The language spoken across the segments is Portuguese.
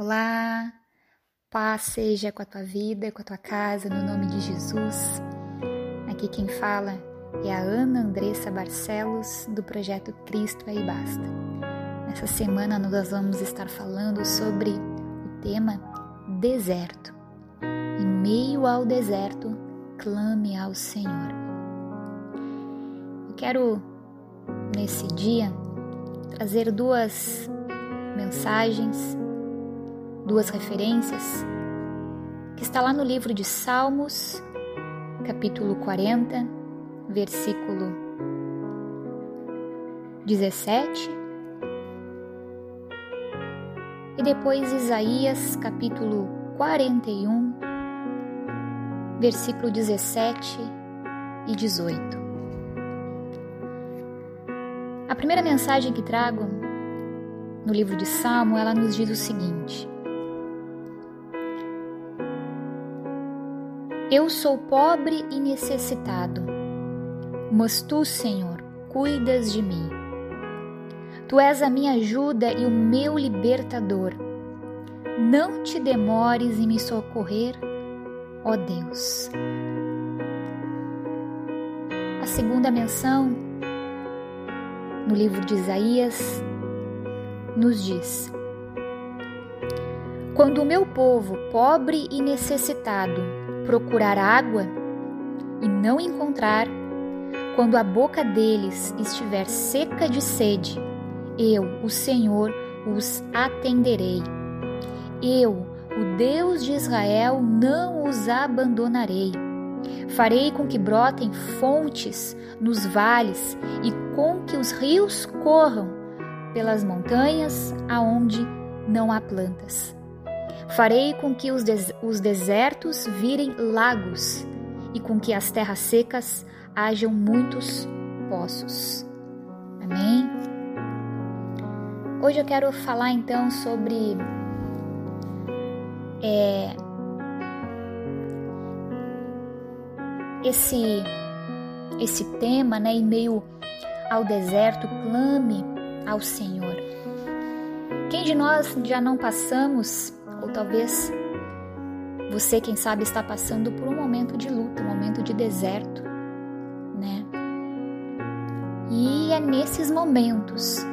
Olá, paz seja com a tua vida, com a tua casa, no nome de Jesus. Aqui quem fala é a Ana Andressa Barcelos, do projeto Cristo Aí Basta. Nessa semana nós vamos estar falando sobre o tema deserto. Em meio ao deserto, clame ao Senhor. Eu quero, nesse dia, trazer duas mensagens duas referências, que está lá no livro de Salmos, capítulo 40, versículo 17, e depois Isaías, capítulo 41, versículo 17 e 18. A primeira mensagem que trago no livro de Salmo, ela nos diz o seguinte: Eu sou pobre e necessitado, mas tu, Senhor, cuidas de mim. Tu és a minha ajuda e o meu libertador. Não te demores em me socorrer, ó Deus. A segunda menção, no livro de Isaías, nos diz: Quando o meu povo, pobre e necessitado, procurar água e não encontrar, quando a boca deles estiver seca de sede, eu, o Senhor, os atenderei. Eu, o Deus de Israel, não os abandonarei. Farei com que brotem fontes nos vales e com que os rios corram pelas montanhas aonde não há plantas. Farei com que os, des os desertos virem lagos e com que as terras secas hajam muitos poços. Amém? Hoje eu quero falar então sobre é, esse esse tema, né, em meio ao deserto, clame ao Senhor. Quem de nós já não passamos ou talvez você, quem sabe, está passando por um momento de luta, um momento de deserto, né? E é nesses momentos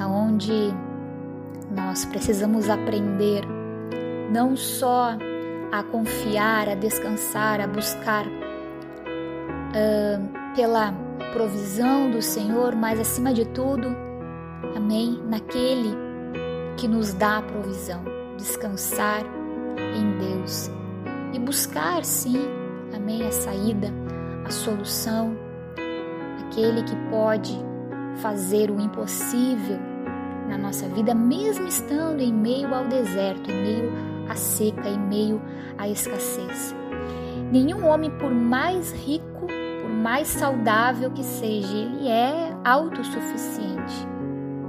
aonde nós precisamos aprender não só a confiar, a descansar, a buscar uh, pela provisão do Senhor, mas acima de tudo, amém, naquele que nos dá a provisão, descansar em Deus e buscar, sim, amém, a saída, a solução, aquele que pode fazer o impossível na nossa vida, mesmo estando em meio ao deserto, em meio à seca, em meio à escassez. Nenhum homem, por mais rico, por mais saudável que seja, ele é autossuficiente.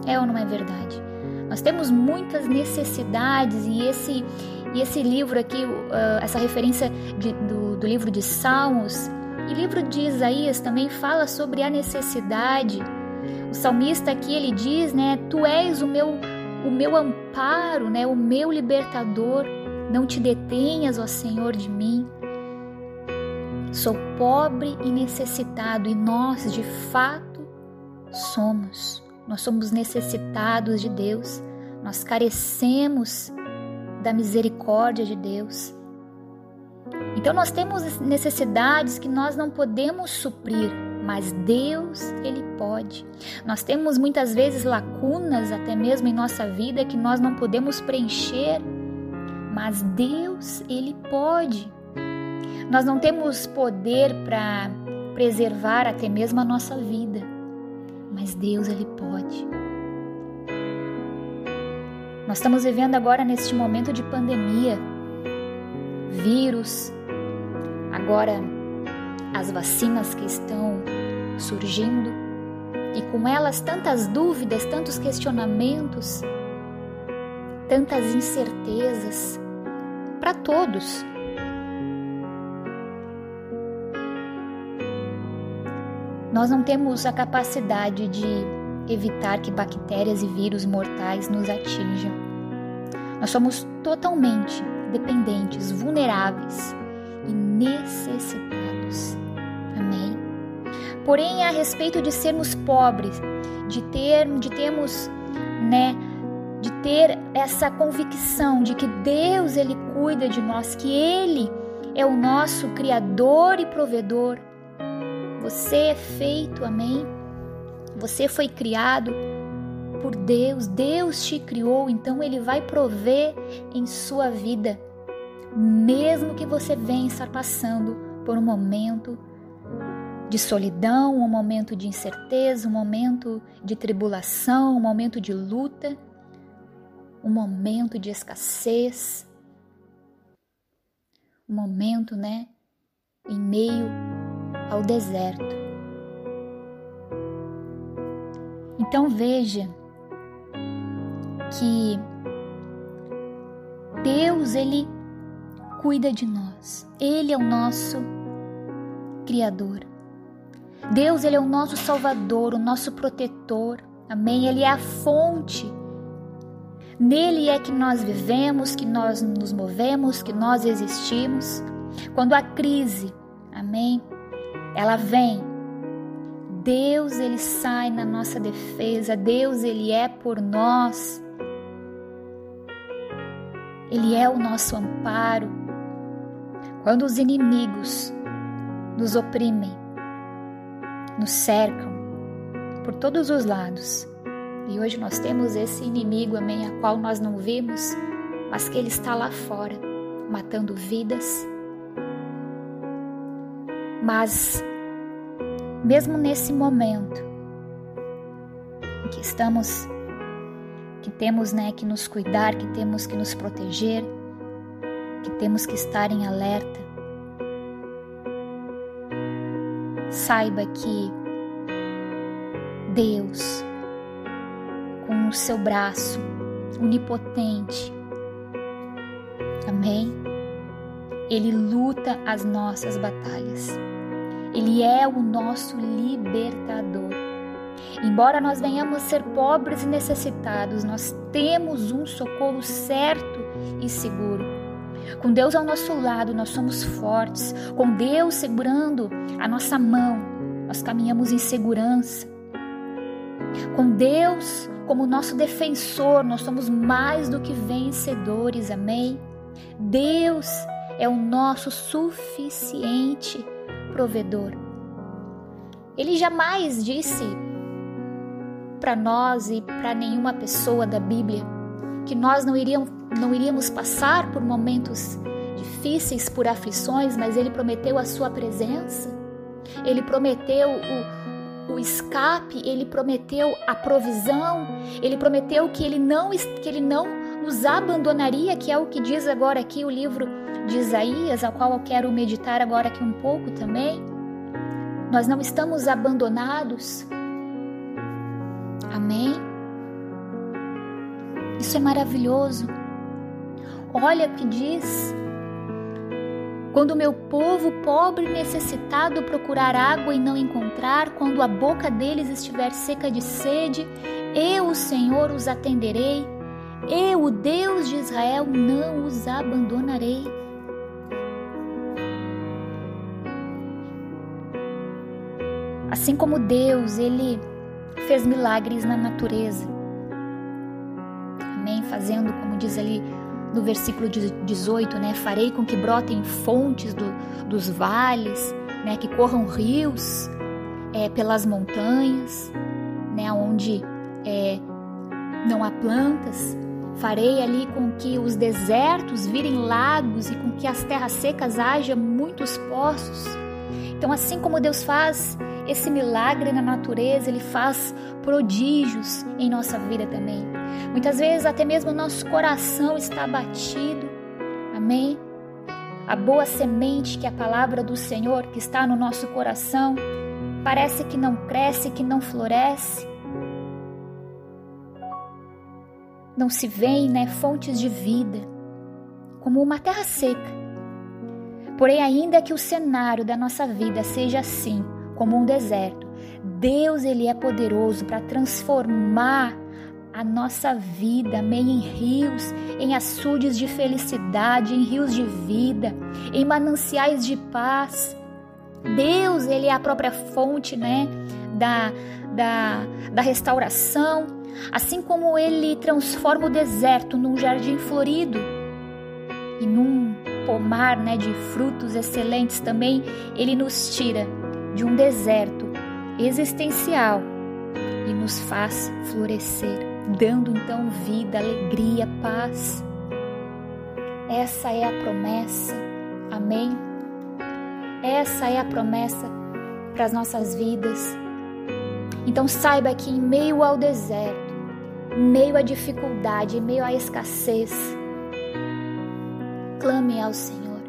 É ou não é verdade? Nós temos muitas necessidades e esse, e esse livro aqui, uh, essa referência de, do, do livro de Salmos e livro de Isaías também fala sobre a necessidade. O salmista aqui ele diz, né, tu és o meu o meu amparo, né, o meu libertador. Não te detenhas, ó Senhor, de mim. Sou pobre e necessitado e nós, de fato, somos. Nós somos necessitados de Deus, nós carecemos da misericórdia de Deus. Então nós temos necessidades que nós não podemos suprir, mas Deus, Ele pode. Nós temos muitas vezes lacunas, até mesmo em nossa vida, que nós não podemos preencher, mas Deus, Ele pode. Nós não temos poder para preservar até mesmo a nossa vida mas Deus ele pode. Nós estamos vivendo agora neste momento de pandemia, vírus, agora as vacinas que estão surgindo e com elas tantas dúvidas, tantos questionamentos, tantas incertezas para todos. Nós não temos a capacidade de evitar que bactérias e vírus mortais nos atinjam. Nós somos totalmente dependentes, vulneráveis e necessitados. Amém. Porém, a respeito de sermos pobres, de ter, de termos, né, de ter essa convicção de que Deus ele cuida de nós, que ele é o nosso criador e provedor. Você é feito, amém? Você foi criado por Deus, Deus te criou, então Ele vai prover em sua vida, mesmo que você venha estar passando por um momento de solidão, um momento de incerteza, um momento de tribulação, um momento de luta, um momento de escassez, um momento, né, em meio ao deserto. Então veja que Deus ele cuida de nós. Ele é o nosso criador. Deus ele é o nosso salvador, o nosso protetor. Amém? Ele é a fonte. Nele é que nós vivemos, que nós nos movemos, que nós existimos. Quando a crise, amém, ela vem, Deus ele sai na nossa defesa, Deus ele é por nós. Ele é o nosso amparo. Quando os inimigos nos oprimem, nos cercam por todos os lados, e hoje nós temos esse inimigo, amém, a qual nós não vimos, mas que ele está lá fora, matando vidas. Mas mesmo nesse momento em que estamos, que temos né, que nos cuidar, que temos que nos proteger, que temos que estar em alerta, saiba que Deus, com o seu braço onipotente, amém? Ele luta as nossas batalhas. Ele é o nosso libertador. Embora nós venhamos ser pobres e necessitados, nós temos um socorro certo e seguro. Com Deus ao nosso lado, nós somos fortes. Com Deus segurando a nossa mão, nós caminhamos em segurança. Com Deus como nosso defensor, nós somos mais do que vencedores. Amém? Deus é o nosso suficiente provedor. Ele jamais disse para nós e para nenhuma pessoa da Bíblia que nós não iríamos, não iríamos passar por momentos difíceis, por aflições, mas ele prometeu a sua presença. Ele prometeu o, o escape, ele prometeu a provisão, ele prometeu que ele não que ele não nos abandonaria, que é o que diz agora aqui o livro de Isaías, ao qual eu quero meditar agora aqui um pouco também. Nós não estamos abandonados. Amém? Isso é maravilhoso. Olha o que diz. Quando meu povo pobre necessitado procurar água e não encontrar, quando a boca deles estiver seca de sede, eu, o Senhor, os atenderei. Eu, o Deus de Israel, não os abandonarei. Assim como Deus, ele fez milagres na natureza. Amém? Fazendo, como diz ali no versículo 18, né? Farei com que brotem fontes do, dos vales, né? Que corram rios é, pelas montanhas, né? Onde é, não há plantas. Farei ali com que os desertos virem lagos e com que as terras secas haja muitos poços. Então, assim como Deus faz esse milagre na natureza, ele faz prodígios em nossa vida também. Muitas vezes até mesmo nosso coração está abatido. Amém? A boa semente que é a palavra do Senhor que está no nosso coração parece que não cresce, que não floresce. Não se vêem, né, fontes de vida, como uma terra seca. Porém, ainda que o cenário da nossa vida seja assim, como um deserto. Deus ele é poderoso para transformar a nossa vida, amém, em rios, em açudes de felicidade, em rios de vida, em mananciais de paz. Deus, Ele é a própria fonte, né, da, da, da restauração, assim como Ele transforma o deserto num jardim florido e num pomar, né, de frutos excelentes também, Ele nos tira de um deserto existencial e nos faz florescer dando então vida, alegria, paz. Essa é a promessa, amém? Essa é a promessa para as nossas vidas. Então saiba que em meio ao deserto, em meio à dificuldade, em meio à escassez, clame ao Senhor,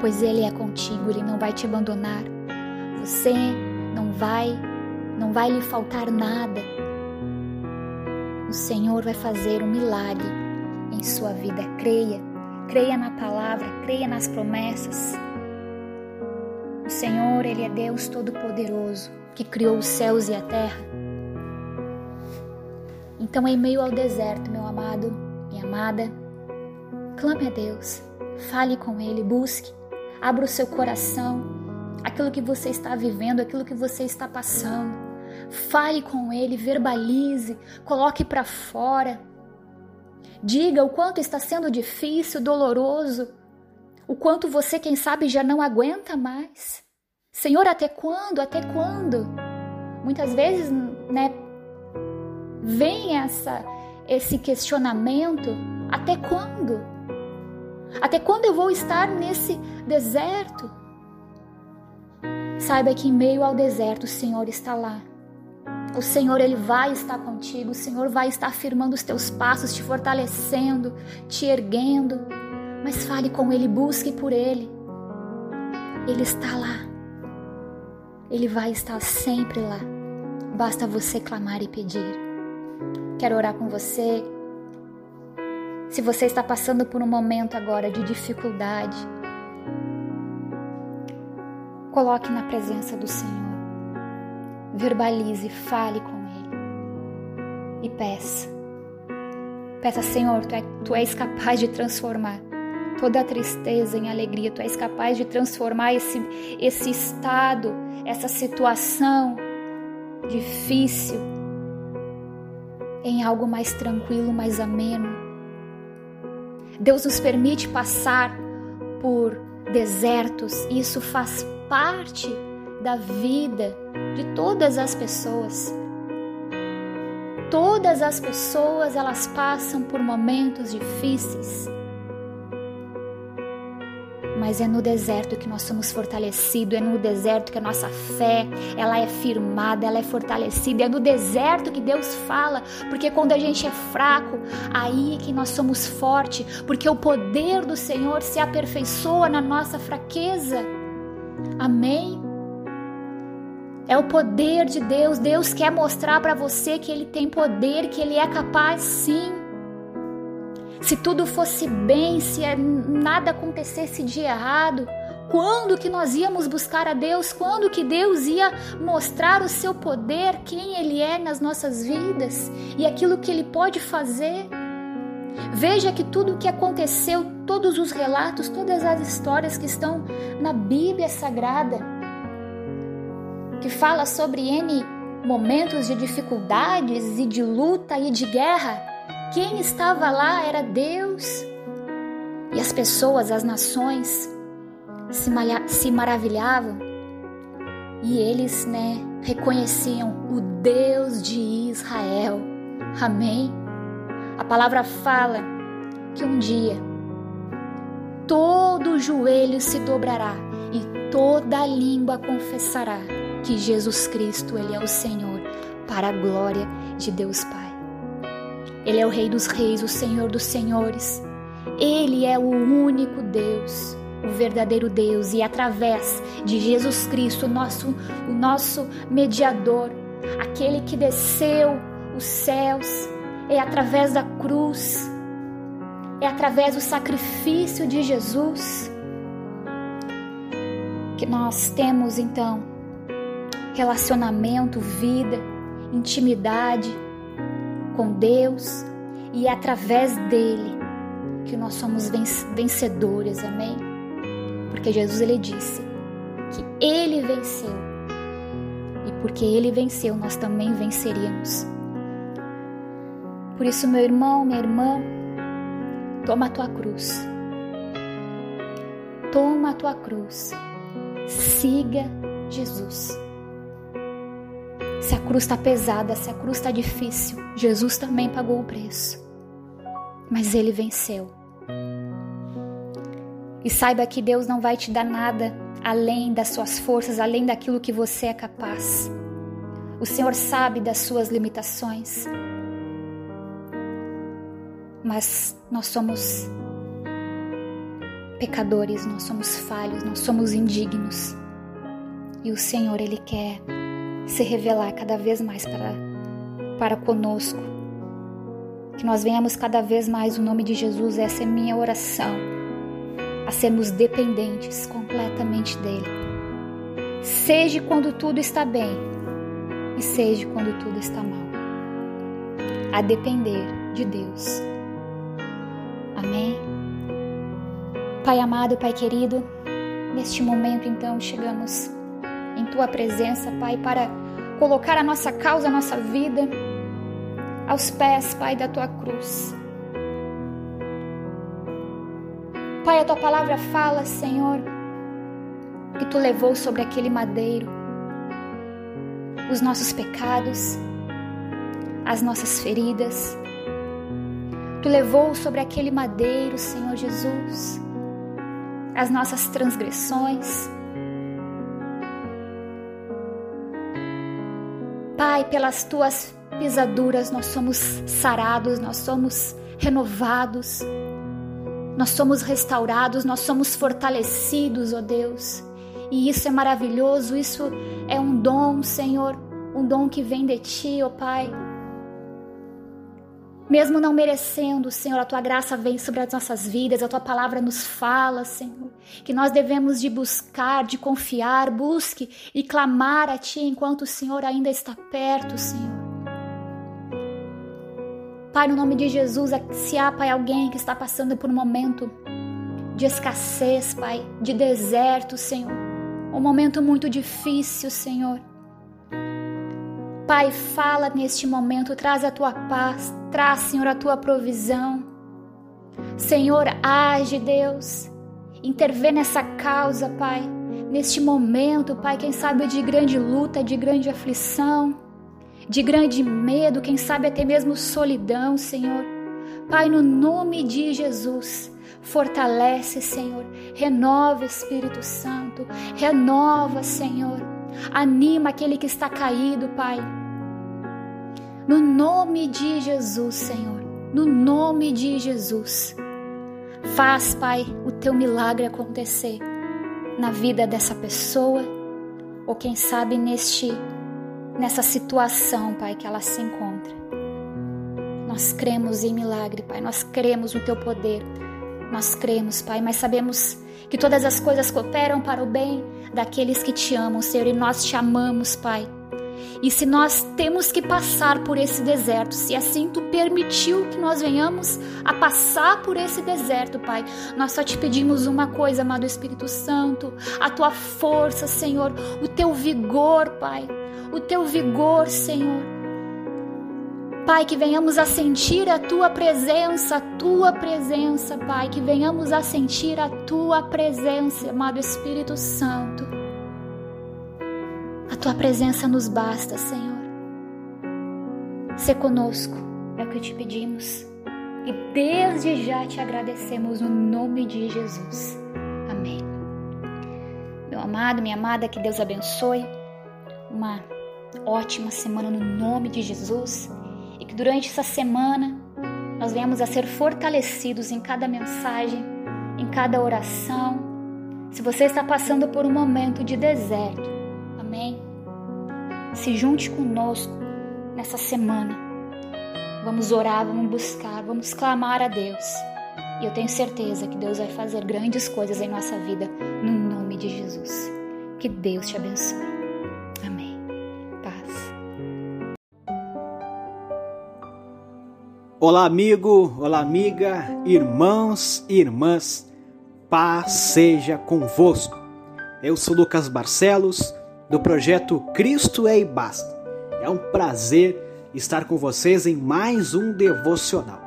pois Ele é contigo, Ele não vai te abandonar. Você não vai, não vai lhe faltar nada o Senhor vai fazer um milagre em sua vida. Creia, creia na palavra, creia nas promessas. O Senhor, Ele é Deus Todo-Poderoso, que criou os céus e a terra. Então, em meio ao deserto, meu amado, minha amada, clame a Deus, fale com Ele, busque, abra o seu coração, aquilo que você está vivendo, aquilo que você está passando. Fale com ele, verbalize, coloque para fora. Diga o quanto está sendo difícil, doloroso, o quanto você, quem sabe, já não aguenta mais. Senhor, até quando? Até quando? Muitas vezes, né, vem essa esse questionamento, até quando? Até quando eu vou estar nesse deserto? Saiba que em meio ao deserto o Senhor está lá o Senhor, Ele vai estar contigo, o Senhor vai estar firmando os teus passos, te fortalecendo, te erguendo. Mas fale com Ele, busque por Ele. Ele está lá. Ele vai estar sempre lá. Basta você clamar e pedir. Quero orar com você. Se você está passando por um momento agora de dificuldade, coloque na presença do Senhor verbalize, fale com Ele e peça. Peça, Senhor, tu, é, tu és capaz de transformar toda tristeza em alegria, tu és capaz de transformar esse, esse estado, essa situação difícil em algo mais tranquilo, mais ameno. Deus nos permite passar por desertos, e isso faz parte da vida de todas as pessoas. Todas as pessoas elas passam por momentos difíceis. Mas é no deserto que nós somos fortalecidos, é no deserto que a nossa fé, ela é firmada, ela é fortalecida, é no deserto que Deus fala, porque quando a gente é fraco, aí é que nós somos fortes, porque o poder do Senhor se aperfeiçoa na nossa fraqueza. Amém? É o poder de Deus. Deus quer mostrar para você que Ele tem poder, que Ele é capaz sim. Se tudo fosse bem, se é, nada acontecesse de errado, quando que nós íamos buscar a Deus? Quando que Deus ia mostrar o seu poder, quem Ele é nas nossas vidas e aquilo que Ele pode fazer? Veja que tudo o que aconteceu, todos os relatos, todas as histórias que estão na Bíblia Sagrada, que fala sobre N momentos de dificuldades e de luta e de guerra. Quem estava lá era Deus. E as pessoas, as nações, se, se maravilhavam e eles, né, reconheciam o Deus de Israel. Amém? A palavra fala que um dia todo joelho se dobrará e toda língua confessará que Jesus Cristo, ele é o Senhor, para a glória de Deus Pai. Ele é o Rei dos Reis, o Senhor dos Senhores. Ele é o único Deus, o verdadeiro Deus, e através de Jesus Cristo, nosso, o nosso mediador, aquele que desceu os céus, é através da cruz, é através do sacrifício de Jesus que nós temos então relacionamento, vida, intimidade. Com Deus e é através dele que nós somos vencedores, amém? Porque Jesus ele disse que ele venceu. E porque ele venceu, nós também venceríamos. Por isso, meu irmão, minha irmã, toma a tua cruz. Toma a tua cruz. Siga Jesus. Se a cruz está pesada, se a cruz está difícil, Jesus também pagou o preço. Mas ele venceu. E saiba que Deus não vai te dar nada além das suas forças, além daquilo que você é capaz. O Senhor sabe das suas limitações. Mas nós somos pecadores, nós somos falhos, nós somos indignos. E o Senhor, Ele quer se revelar cada vez mais para, para conosco. Que nós venhamos cada vez mais o nome de Jesus, essa é minha oração, a sermos dependentes completamente dEle. Seja quando tudo está bem e seja quando tudo está mal. A depender de Deus. Amém? Pai amado, Pai querido, neste momento então chegamos em tua presença, Pai, para colocar a nossa causa, a nossa vida aos pés, Pai, da tua cruz. Pai, a tua palavra fala, Senhor, que tu levou sobre aquele madeiro os nossos pecados, as nossas feridas. Tu levou sobre aquele madeiro, Senhor Jesus, as nossas transgressões Pai, pelas tuas pisaduras nós somos sarados, nós somos renovados, nós somos restaurados, nós somos fortalecidos, ó oh Deus. E isso é maravilhoso, isso é um dom, Senhor, um dom que vem de ti, ó oh Pai. Mesmo não merecendo, Senhor, a tua graça vem sobre as nossas vidas, a tua palavra nos fala, Senhor, que nós devemos de buscar, de confiar, busque e clamar a ti enquanto o Senhor ainda está perto, Senhor. Pai, no nome de Jesus, se há, Pai, alguém que está passando por um momento de escassez, Pai, de deserto, Senhor, um momento muito difícil, Senhor. Pai, fala neste momento, traz a tua paz, traz, Senhor, a tua provisão. Senhor, age, Deus, intervê nessa causa, Pai, neste momento, Pai, quem sabe de grande luta, de grande aflição, de grande medo, quem sabe até mesmo solidão, Senhor. Pai, no nome de Jesus, fortalece, Senhor, renova, Espírito Santo, renova, Senhor, anima aquele que está caído, Pai no nome de Jesus, Senhor. No nome de Jesus. Faz, Pai, o teu milagre acontecer na vida dessa pessoa, ou quem sabe neste nessa situação, Pai, que ela se encontra. Nós cremos em milagre, Pai. Nós cremos no teu poder. Nós cremos, Pai, mas sabemos que todas as coisas cooperam para o bem daqueles que te amam, Senhor, e nós te amamos, Pai. E se nós temos que passar por esse deserto, se assim tu permitiu que nós venhamos a passar por esse deserto, Pai, nós só te pedimos uma coisa, amado Espírito Santo, a tua força, Senhor, o teu vigor, Pai, o teu vigor, Senhor. Pai, que venhamos a sentir a tua presença, a tua presença, Pai, que venhamos a sentir a tua presença, amado Espírito Santo. A tua presença nos basta, Senhor. Se conosco, é o que te pedimos. E desde já te agradecemos no nome de Jesus. Amém. Meu amado, minha amada, que Deus abençoe. Uma ótima semana no nome de Jesus. E que durante essa semana nós venhamos a ser fortalecidos em cada mensagem, em cada oração. Se você está passando por um momento de deserto? Se junte conosco nessa semana. Vamos orar, vamos buscar, vamos clamar a Deus. E eu tenho certeza que Deus vai fazer grandes coisas em nossa vida, no nome de Jesus. Que Deus te abençoe. Amém. Paz. Olá, amigo, olá, amiga, irmãos e irmãs, paz seja convosco. Eu sou Lucas Barcelos, do projeto Cristo é e Basta. É um prazer estar com vocês em mais um devocional.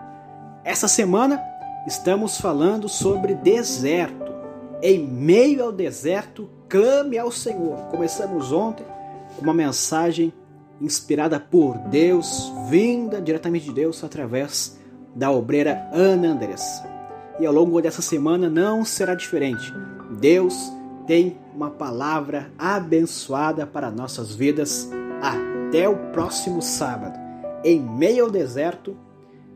Essa semana estamos falando sobre deserto. Em meio ao deserto, clame ao Senhor. Começamos ontem com uma mensagem inspirada por Deus, vinda diretamente de Deus através da obreira Ana Andressa. E ao longo dessa semana não será diferente. Deus tem uma palavra abençoada para nossas vidas até o próximo sábado. Em meio ao deserto,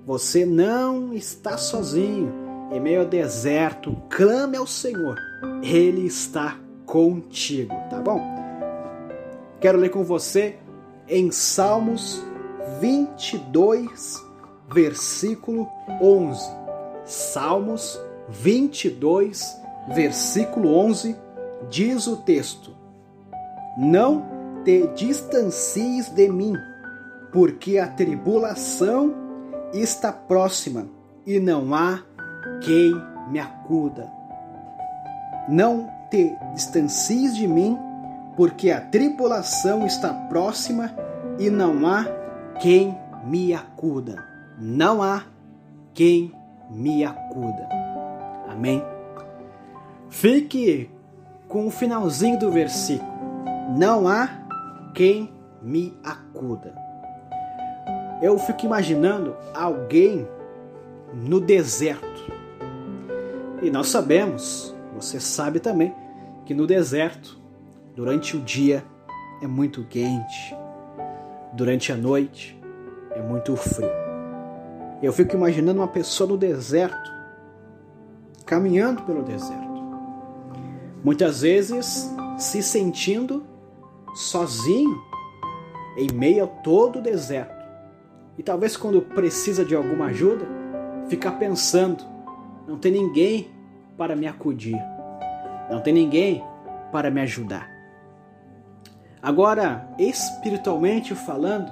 você não está sozinho. Em meio ao deserto, clame ao Senhor. Ele está contigo, tá bom? Quero ler com você em Salmos 22, versículo 11. Salmos 22, versículo 11, diz o texto: Não te distancies de mim, porque a tribulação está próxima e não há quem me acuda. Não te distancies de mim, porque a tribulação está próxima e não há quem me acuda. Não há quem me acuda. Amém? Fique com o finalzinho do versículo. Não há quem me acuda. Eu fico imaginando alguém no deserto. E nós sabemos, você sabe também, que no deserto Durante o dia é muito quente, durante a noite é muito frio. Eu fico imaginando uma pessoa no deserto, caminhando pelo deserto, muitas vezes se sentindo sozinho em meio a todo o deserto. E talvez quando precisa de alguma ajuda, ficar pensando: não tem ninguém para me acudir, não tem ninguém para me ajudar. Agora, espiritualmente falando,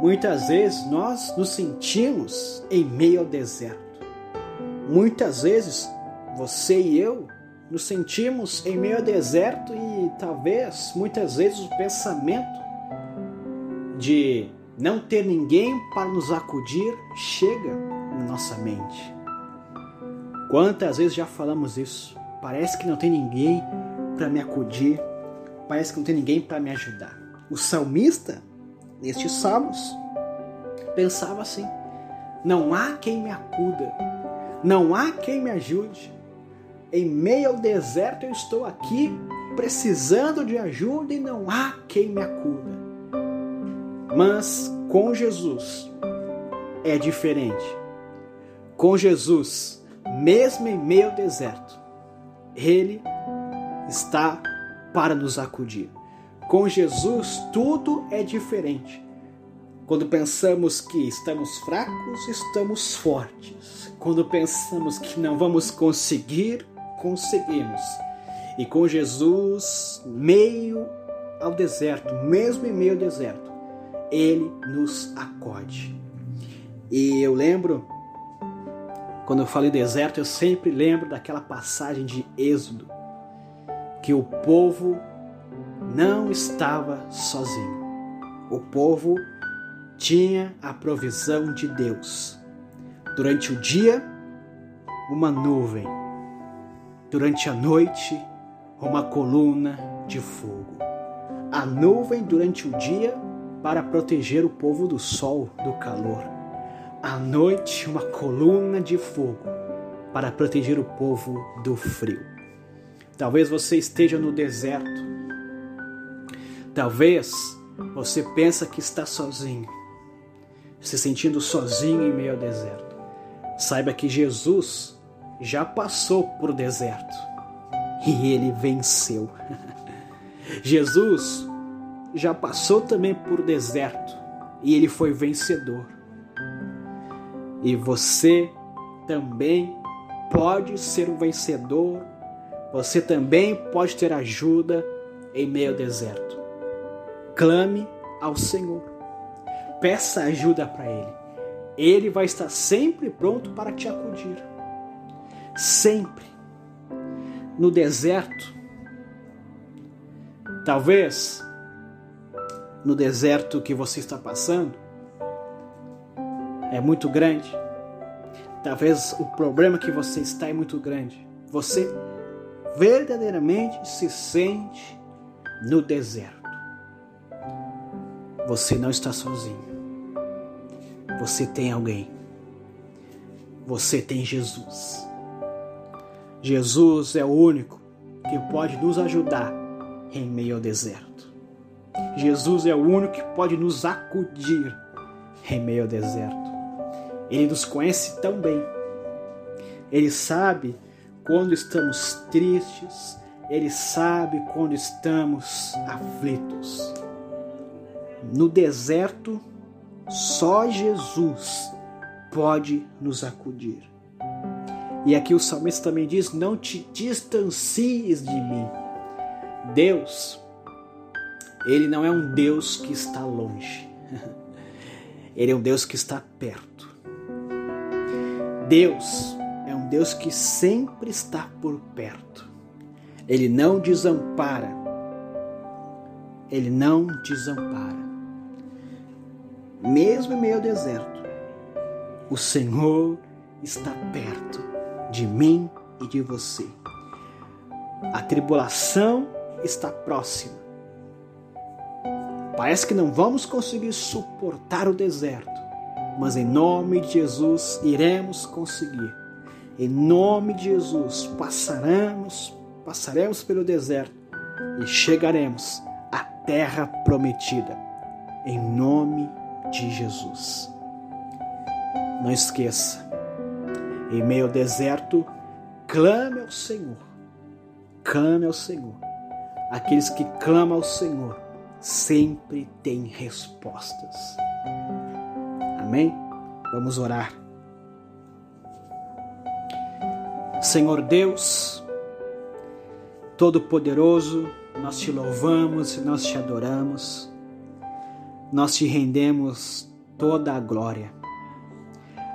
muitas vezes nós nos sentimos em meio ao deserto. Muitas vezes você e eu nos sentimos em meio ao deserto e talvez muitas vezes o pensamento de não ter ninguém para nos acudir chega na nossa mente. Quantas vezes já falamos isso? Parece que não tem ninguém para me acudir, parece que não tem ninguém para me ajudar. O salmista, nestes salmos, pensava assim: não há quem me acuda, não há quem me ajude. Em meio ao deserto eu estou aqui precisando de ajuda e não há quem me acuda. Mas com Jesus é diferente. Com Jesus, mesmo em meio ao deserto, Ele está para nos acudir. Com Jesus, tudo é diferente. Quando pensamos que estamos fracos, estamos fortes. Quando pensamos que não vamos conseguir, conseguimos. E com Jesus, meio ao deserto, mesmo em meio ao deserto, ele nos acode. E eu lembro, quando eu falei deserto, eu sempre lembro daquela passagem de Êxodo, que o povo não estava sozinho. O povo tinha a provisão de Deus. Durante o dia, uma nuvem. Durante a noite, uma coluna de fogo. A nuvem durante o dia para proteger o povo do sol, do calor. À noite, uma coluna de fogo para proteger o povo do frio. Talvez você esteja no deserto. Talvez você pensa que está sozinho, se sentindo sozinho em meio ao deserto. Saiba que Jesus já passou por deserto e ele venceu. Jesus já passou também por deserto e ele foi vencedor. E você também pode ser um vencedor você também pode ter ajuda em meio ao deserto. Clame ao Senhor. Peça ajuda para Ele. Ele vai estar sempre pronto para te acudir. Sempre. No deserto, talvez no deserto que você está passando é muito grande. Talvez o problema que você está é muito grande. Você verdadeiramente se sente no deserto. Você não está sozinho. Você tem alguém. Você tem Jesus. Jesus é o único que pode nos ajudar em meio ao deserto. Jesus é o único que pode nos acudir em meio ao deserto. Ele nos conhece tão bem. Ele sabe quando estamos tristes, ele sabe quando estamos aflitos. No deserto, só Jesus pode nos acudir. E aqui o salmista também diz: Não te distancies de mim. Deus, Ele não é um Deus que está longe, Ele é um Deus que está perto. Deus é um Deus que sempre está por perto. Ele não desampara. Ele não desampara mesmo em meio ao deserto, o Senhor está perto de mim e de você. A tribulação está próxima. Parece que não vamos conseguir suportar o deserto, mas em nome de Jesus iremos conseguir. Em nome de Jesus passaremos, passaremos pelo deserto e chegaremos à terra prometida. Em nome de Jesus. Não esqueça, em meio ao deserto, clame ao Senhor. Clame ao Senhor. Aqueles que clamam ao Senhor sempre têm respostas. Amém? Vamos orar. Senhor Deus, Todo-Poderoso, nós te louvamos e nós te adoramos nós te rendemos toda a glória.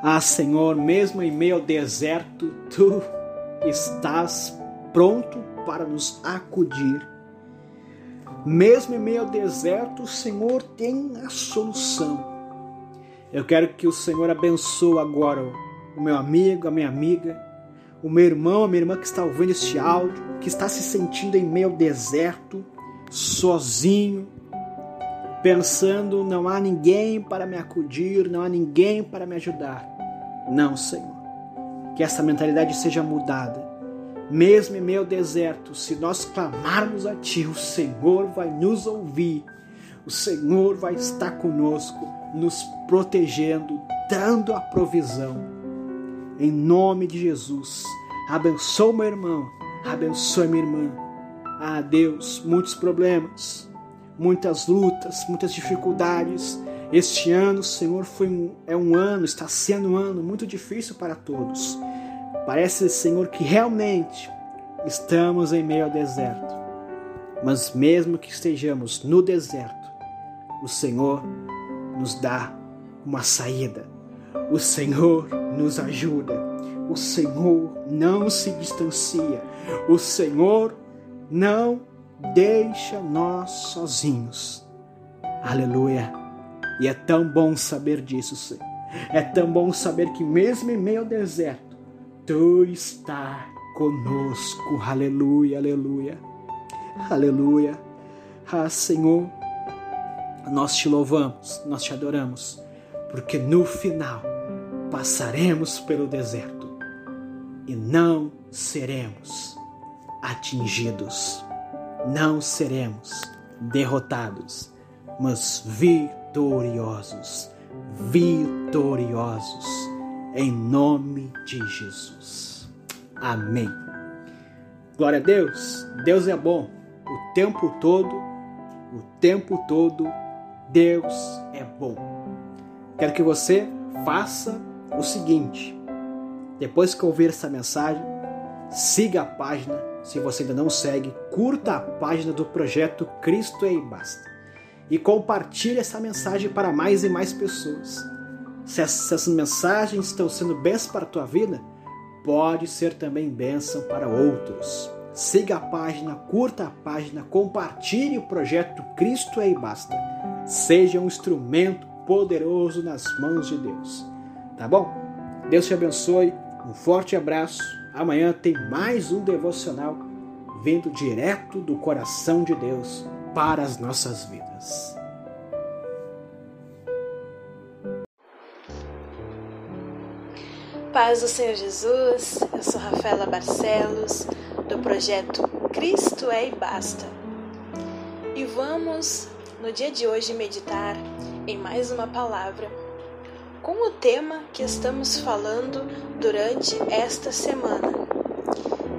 Ah, Senhor, mesmo em meio ao deserto, tu estás pronto para nos acudir. Mesmo em meio ao deserto, o Senhor tem a solução. Eu quero que o Senhor abençoe agora o meu amigo, a minha amiga, o meu irmão, a minha irmã que está ouvindo este áudio, que está se sentindo em meio ao deserto, sozinho, pensando não há ninguém para me acudir, não há ninguém para me ajudar. Não, Senhor. Que essa mentalidade seja mudada. Mesmo em ao deserto, se nós clamarmos a Ti, o Senhor vai nos ouvir. O Senhor vai estar conosco, nos protegendo, dando a provisão. Em nome de Jesus, abençoa meu irmão, abençoa minha irmã. Ah, Deus, muitos problemas, muitas lutas, muitas dificuldades. Este ano, Senhor, foi um, é um ano, está sendo um ano muito difícil para todos. Parece, Senhor, que realmente estamos em meio ao deserto. Mas mesmo que estejamos no deserto, o Senhor nos dá uma saída. O Senhor nos ajuda. O Senhor não se distancia. O Senhor não deixa nós sozinhos. Aleluia. E é tão bom saber disso, Senhor. É tão bom saber que mesmo em meio ao deserto, Tu está conosco. Aleluia, aleluia. Aleluia. Ah, Senhor, nós te louvamos, nós te adoramos, porque no final passaremos pelo deserto e não seremos atingidos não seremos derrotados, mas vitoriosos, vitoriosos, em nome de Jesus. Amém. Glória a Deus, Deus é bom o tempo todo, o tempo todo, Deus é bom. Quero que você faça o seguinte: depois que ouvir essa mensagem, siga a página se você ainda não segue, curta a página do projeto Cristo é e Basta e compartilhe essa mensagem para mais e mais pessoas. Se essas mensagens estão sendo bênção para a tua vida, pode ser também bênção para outros. Siga a página, curta a página, compartilhe o projeto Cristo é e Basta. Seja um instrumento poderoso nas mãos de Deus. Tá bom? Deus te abençoe. Um forte abraço. Amanhã tem mais um devocional vindo direto do coração de Deus para as nossas vidas. Paz do Senhor Jesus, eu sou Rafaela Barcelos, do projeto Cristo é e Basta. E vamos, no dia de hoje, meditar em mais uma palavra com o tema que estamos falando durante esta semana.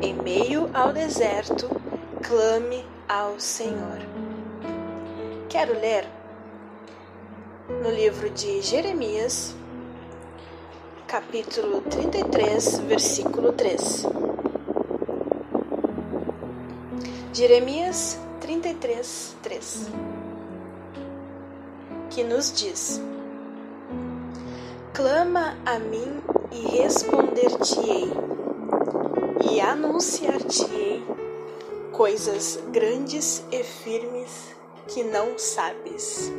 Em meio ao deserto, clame ao Senhor. Quero ler no livro de Jeremias, capítulo 33, versículo 3. Jeremias 33, 3. Que nos diz: Clama a mim e responder-te-ei, e anunciar-te-ei coisas grandes e firmes que não sabes.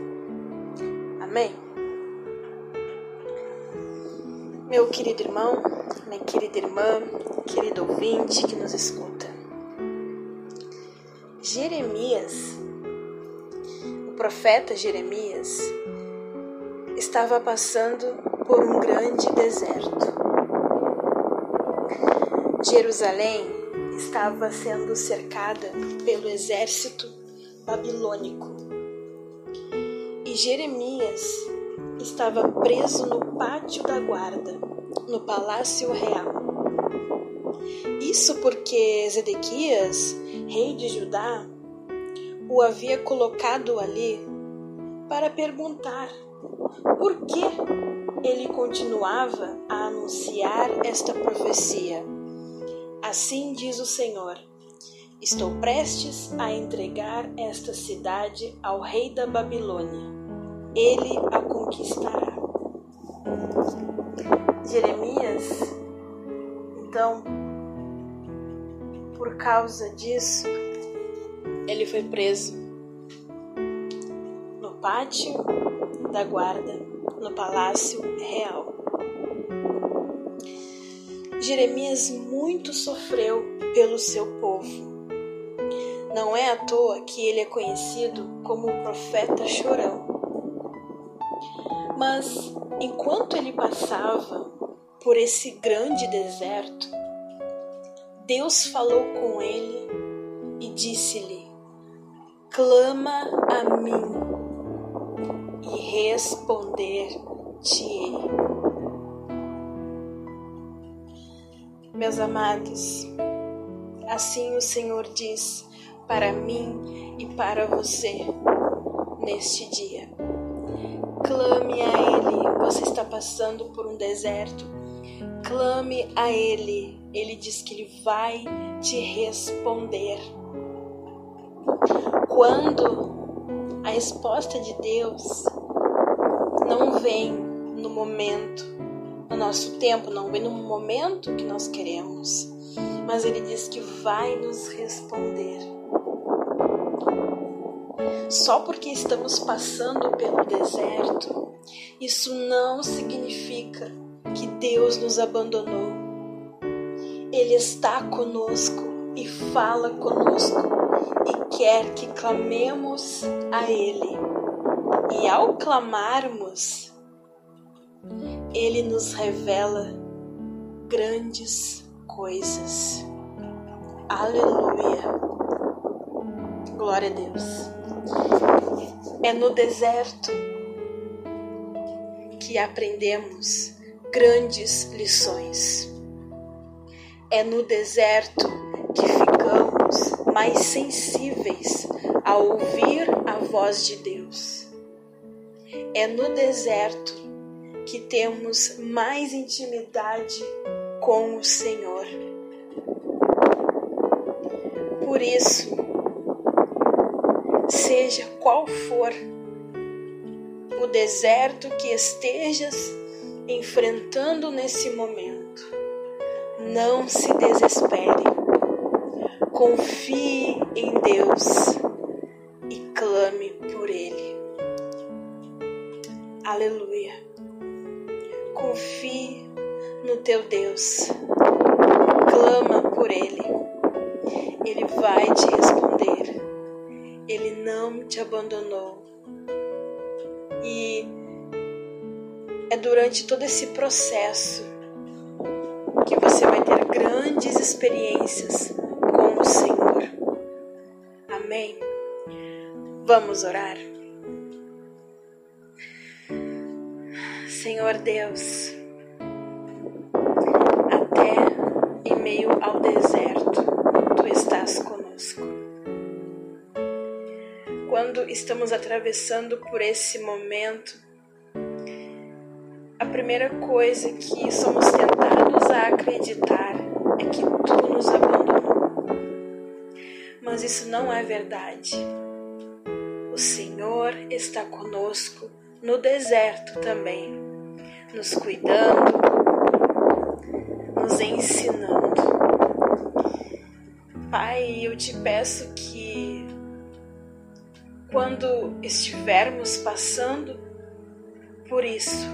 Amém? Meu querido irmão, minha querida irmã, querido ouvinte que nos escuta. Jeremias, o profeta Jeremias, estava passando por um grande deserto. Jerusalém estava sendo cercada pelo exército babilônico e Jeremias estava preso no pátio da guarda, no palácio real. Isso porque Zedequias, rei de Judá, o havia colocado ali para perguntar por que ele continuava a anunciar esta profecia. Assim diz o Senhor: Estou prestes a entregar esta cidade ao rei da Babilônia. Ele a conquistará. Jeremias, então, por causa disso, ele foi preso no pátio da guarda, no palácio real. Jeremias muito sofreu pelo seu povo. Não é à toa que ele é conhecido como o profeta chorão. Mas enquanto ele passava por esse grande deserto, Deus falou com ele e disse-lhe: Clama a mim e responder-te-ei. Meus amados, assim o Senhor diz para mim e para você neste dia Clame a Ele. Você está passando por um deserto. Clame a Ele. Ele diz que Ele vai te responder. Quando a resposta de Deus não vem no momento, no nosso tempo, não vem no momento que nós queremos, mas Ele diz que vai nos responder só porque estamos passando pelo deserto, isso não significa que Deus nos abandonou. Ele está conosco e fala conosco e quer que clamemos a Ele. E ao clamarmos, Ele nos revela grandes coisas. Aleluia. Glória a Deus. É no deserto que aprendemos grandes lições. É no deserto que ficamos mais sensíveis a ouvir a voz de Deus. É no deserto que temos mais intimidade com o Senhor. Por isso, seja qual for o deserto que estejas enfrentando nesse momento, não se desespere. Confie em Deus e clame por Ele. Aleluia. Confie no teu Deus. Clama por Ele. Ele vai te responder. Ele não te abandonou. E é durante todo esse processo que você vai ter grandes experiências com o Senhor. Amém? Vamos orar? Senhor Deus, até em meio ao deserto, tu estás conosco. Quando estamos atravessando por esse momento, a primeira coisa que somos tentados a acreditar é que tu nos abandonou. Mas isso não é verdade. O Senhor está conosco no deserto também, nos cuidando, nos ensinando. Pai, eu te peço que quando estivermos passando por isso,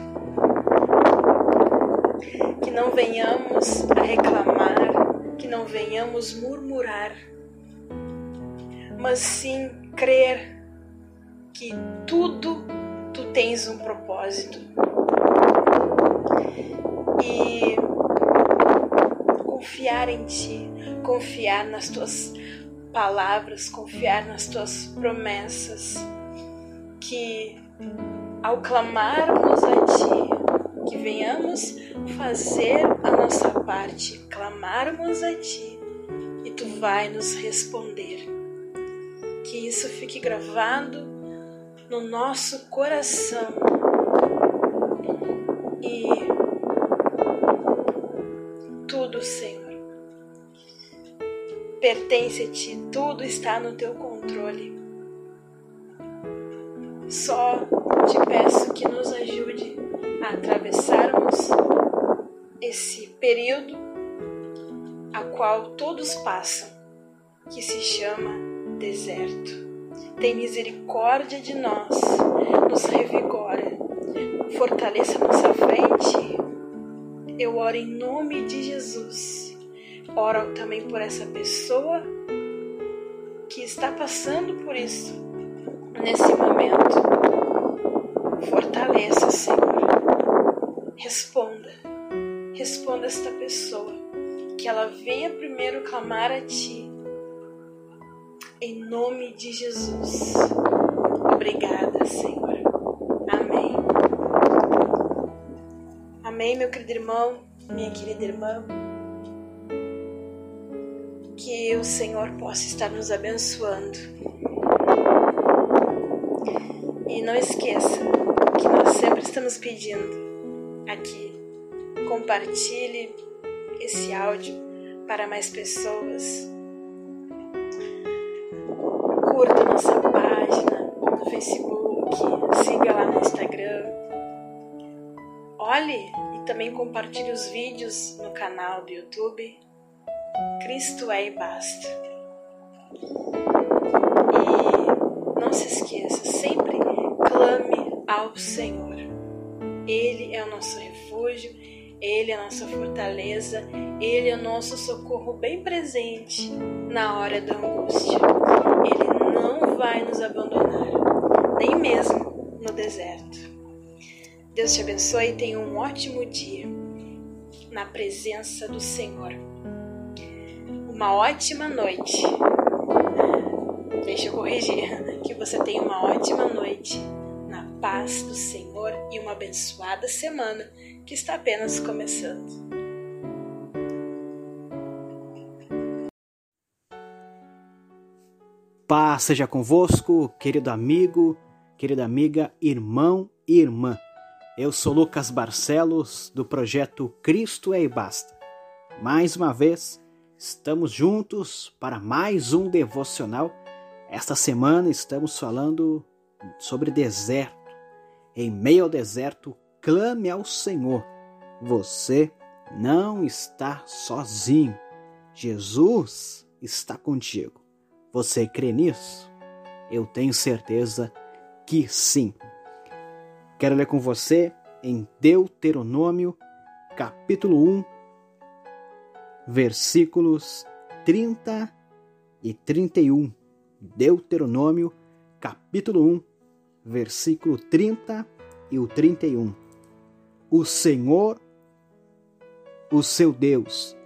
que não venhamos a reclamar, que não venhamos murmurar, mas sim crer que tudo tu tens um propósito. E confiar em ti, confiar nas tuas palavras, confiar nas tuas promessas, que ao clamarmos a ti, que venhamos fazer a nossa parte, clamarmos a ti e tu vai nos responder. Que isso fique gravado no nosso coração e tudo, Senhor, pertence a Ti, tudo está no Teu controle. Só te peço que nos ajude a atravessarmos esse período a qual todos passam, que se chama deserto. Tem misericórdia de nós, nos revigora, fortaleça nossa frente. Eu oro em nome de Jesus. Oro também por essa pessoa que está passando por isso nesse momento. Fortaleça, Senhor. Responda. Responda esta pessoa. Que ela venha primeiro clamar a Ti em nome de Jesus. Obrigada, Senhor. Amém. Amém, meu querido irmão, minha querida irmã. Que o Senhor possa estar nos abençoando. E não esqueça que nós sempre estamos pedindo aqui. Compartilhe esse áudio para mais pessoas curta nossa página no Facebook, siga lá no Instagram. Olhe e também compartilhe os vídeos no canal do YouTube. Cristo é e basta. E não se esqueça, sempre clame ao Senhor. Ele é o nosso refúgio, ele é a nossa fortaleza, ele é o nosso socorro bem presente na hora da angústia. Ele não vai nos abandonar, nem mesmo no deserto. Deus te abençoe e tenha um ótimo dia na presença do Senhor. Uma ótima noite. Deixa eu corrigir. Que você tenha uma ótima noite na paz do Senhor e uma abençoada semana que está apenas começando. Paz seja convosco, querido amigo, querida amiga, irmão e irmã. Eu sou Lucas Barcelos, do projeto Cristo é e Basta. Mais uma vez, estamos juntos para mais um devocional. Esta semana estamos falando sobre deserto. Em meio ao deserto, clame ao Senhor. Você não está sozinho. Jesus está contigo. Você crê nisso? Eu tenho certeza que sim. Quero ler com você em Deuteronômio, capítulo 1, versículos 30 e 31. Deuteronômio, capítulo 1, versículo 30 e o 31. O Senhor, o seu Deus,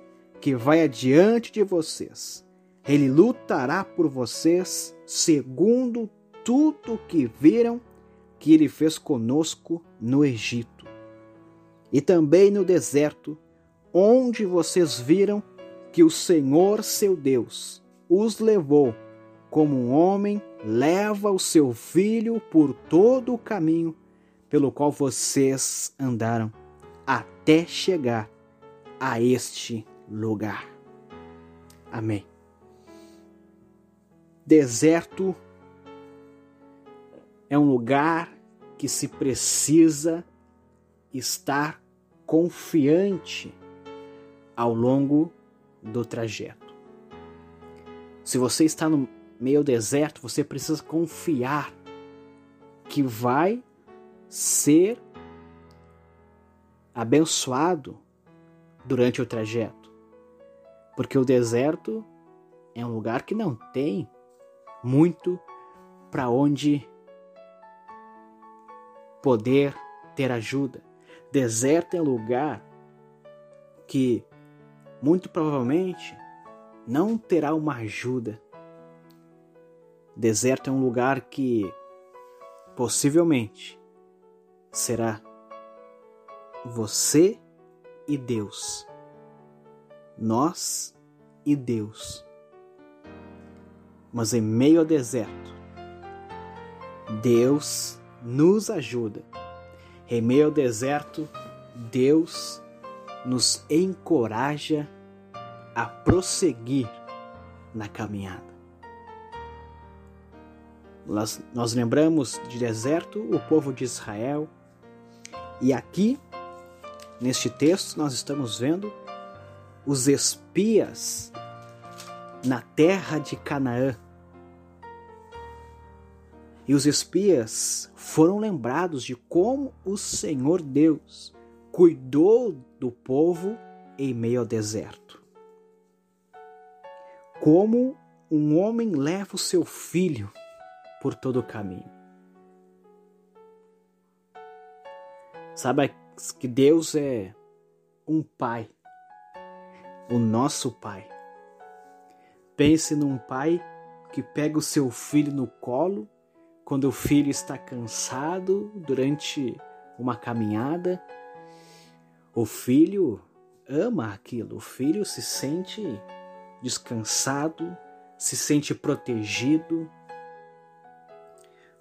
que vai adiante de vocês, ele lutará por vocês segundo tudo que viram que ele fez conosco no Egito. E também no deserto, onde vocês viram que o Senhor seu Deus os levou, como um homem leva o seu filho por todo o caminho pelo qual vocês andaram, até chegar a este lugar. Amém. Deserto é um lugar que se precisa estar confiante ao longo do trajeto. Se você está no meio deserto, você precisa confiar que vai ser abençoado durante o trajeto. Porque o deserto é um lugar que não tem muito para onde poder ter ajuda. Deserto é lugar que muito provavelmente não terá uma ajuda. Deserto é um lugar que possivelmente será você e Deus. Nós e Deus. Mas em meio ao deserto, Deus nos ajuda. Em meio ao deserto, Deus nos encoraja a prosseguir na caminhada. Nós, nós lembramos de deserto o povo de Israel, e aqui, neste texto, nós estamos vendo os espias na terra de Canaã. E os espias foram lembrados de como o Senhor Deus cuidou do povo em meio ao deserto. Como um homem leva o seu filho por todo o caminho. Saiba que Deus é um pai, o nosso pai. Pense num pai que pega o seu filho no colo quando o filho está cansado durante uma caminhada. O filho ama aquilo, o filho se sente descansado, se sente protegido,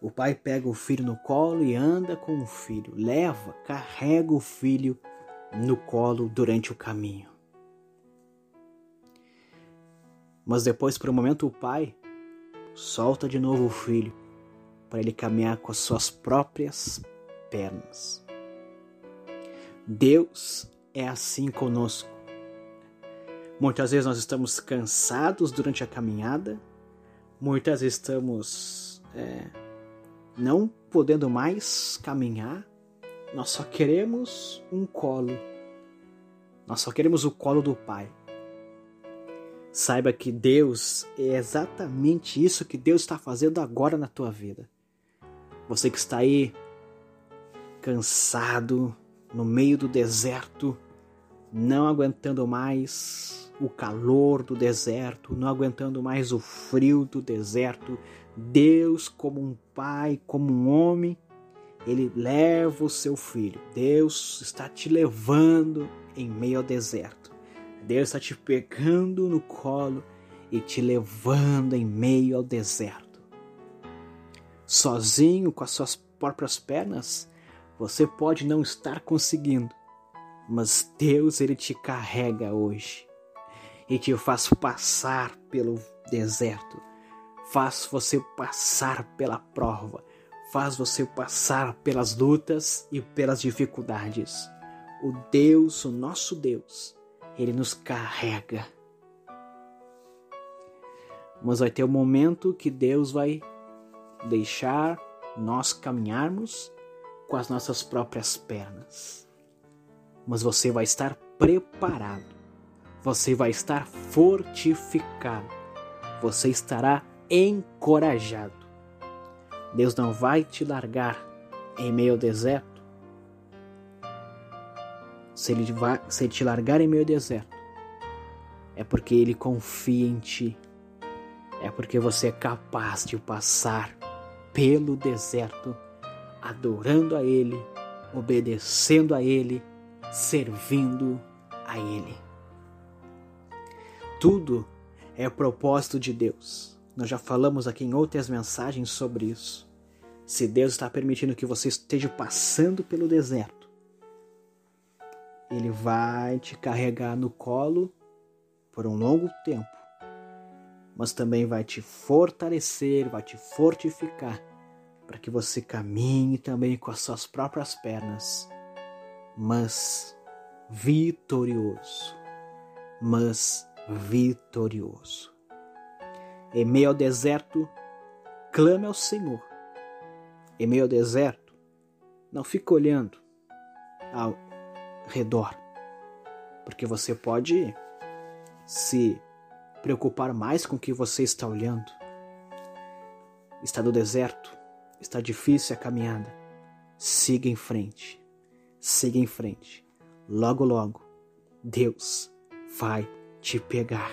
o pai pega o filho no colo e anda com o filho, leva, carrega o filho no colo durante o caminho. Mas depois, por um momento, o pai solta de novo o filho para ele caminhar com as suas próprias pernas. Deus é assim conosco. Muitas vezes nós estamos cansados durante a caminhada, muitas vezes estamos é, não podendo mais caminhar, nós só queremos um colo. Nós só queremos o colo do Pai. Saiba que Deus é exatamente isso que Deus está fazendo agora na tua vida. Você que está aí cansado, no meio do deserto, não aguentando mais o calor do deserto, não aguentando mais o frio do deserto, Deus, como um pai, como um homem, ele leva o seu filho. Deus está te levando em meio ao deserto. Deus está te pegando no colo e te levando em meio ao deserto. Sozinho, com as suas próprias pernas, você pode não estar conseguindo, mas Deus ele te carrega hoje e te faz passar pelo deserto faz você passar pela prova, faz você passar pelas lutas e pelas dificuldades. O Deus, o nosso Deus, ele nos carrega. Mas vai ter um momento que Deus vai deixar nós caminharmos com as nossas próprias pernas. Mas você vai estar preparado, você vai estar fortificado, você estará encorajado. Deus não vai te largar em meio ao deserto. Se ele, vai, se ele te largar em meio ao deserto, é porque ele confia em ti. É porque você é capaz de passar pelo deserto, adorando a Ele, obedecendo a Ele, servindo a Ele. Tudo é propósito de Deus. Nós já falamos aqui em outras mensagens sobre isso. Se Deus está permitindo que você esteja passando pelo deserto, Ele vai te carregar no colo por um longo tempo mas também vai te fortalecer, vai te fortificar, para que você caminhe também com as suas próprias pernas, mas vitorioso, mas vitorioso. Em meio ao deserto, clame ao Senhor. Em meio ao deserto, não fique olhando ao redor, porque você pode se preocupar mais com o que você está olhando. Está no deserto, está difícil a caminhada. Siga em frente, siga em frente. Logo, logo, Deus vai te pegar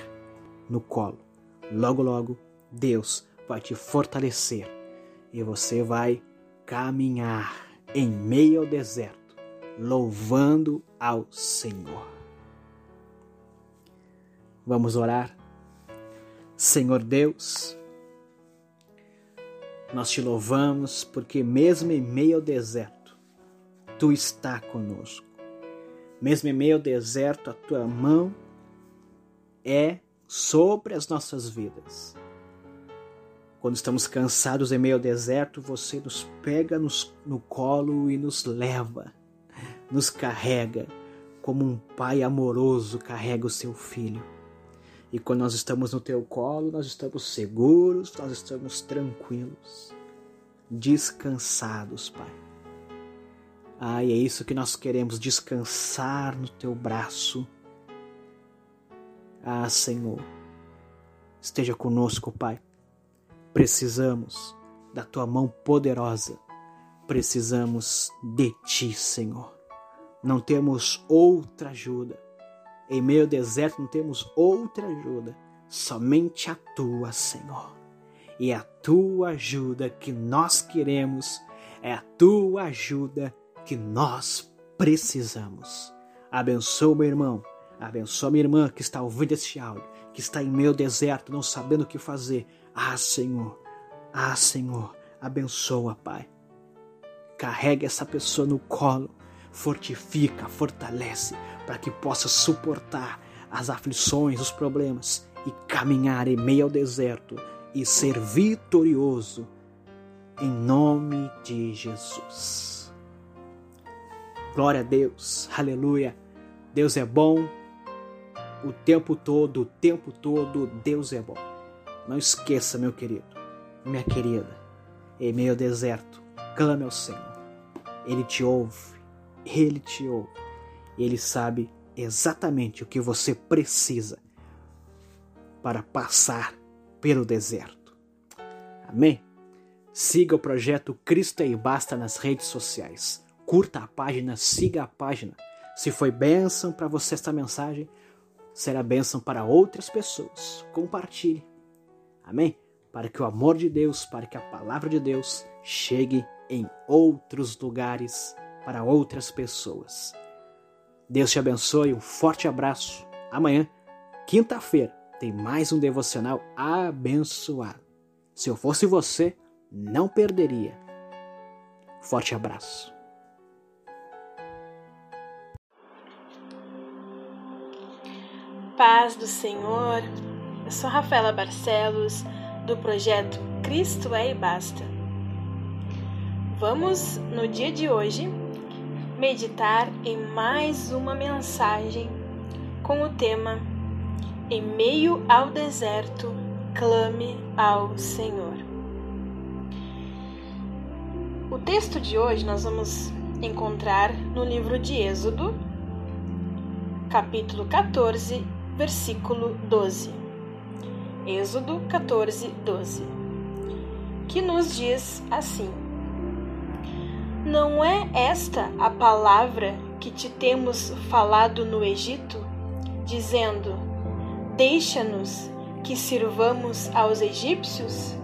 no colo. Logo, logo, Deus vai te fortalecer e você vai caminhar em meio ao deserto, louvando ao Senhor. Vamos orar? Senhor Deus, nós te louvamos porque, mesmo em meio ao deserto, tu está conosco. Mesmo em meio ao deserto, a tua mão é sobre as nossas vidas. Quando estamos cansados em meio ao deserto, você nos pega nos, no colo e nos leva, nos carrega, como um pai amoroso carrega o seu filho. E quando nós estamos no teu colo, nós estamos seguros, nós estamos tranquilos, descansados, Pai. Ah, e é isso que nós queremos, descansar no teu braço. Ah, Senhor, esteja conosco, Pai. Precisamos da tua mão poderosa. Precisamos de ti, Senhor. Não temos outra ajuda em meio ao deserto não temos outra ajuda, somente a tua, Senhor. E a tua ajuda que nós queremos, é a tua ajuda que nós precisamos. Abençoa meu irmão, abençoa minha irmã que está ouvindo esse áudio, que está em meio deserto, não sabendo o que fazer. Ah, Senhor, ah, Senhor, abençoa, Pai. Carrega essa pessoa no colo, fortifica, fortalece, para que possa suportar as aflições, os problemas e caminhar em meio ao deserto e ser vitorioso em nome de Jesus. Glória a Deus, aleluia. Deus é bom o tempo todo, o tempo todo, Deus é bom. Não esqueça, meu querido, minha querida, em meio ao deserto, clame ao Senhor. Ele te ouve, ele te ouve ele sabe exatamente o que você precisa para passar pelo deserto. Amém? Siga o projeto Cristo e Basta nas redes sociais. Curta a página, siga a página. Se foi bênção para você esta mensagem, será bênção para outras pessoas. Compartilhe. Amém? Para que o amor de Deus, para que a palavra de Deus chegue em outros lugares para outras pessoas. Deus te abençoe, um forte abraço. Amanhã, quinta-feira, tem mais um devocional abençoado. Se eu fosse você, não perderia. Forte abraço. Paz do Senhor. Eu sou Rafaela Barcelos, do projeto Cristo é e Basta. Vamos, no dia de hoje, meditar em mais uma mensagem com o tema Em meio ao deserto, clame ao Senhor. O texto de hoje nós vamos encontrar no livro de Êxodo, capítulo 14, versículo 12. Êxodo 14, 12. Que nos diz assim: Não é esta a palavra que te temos falado no Egito, dizendo: Deixa-nos que sirvamos aos egípcios?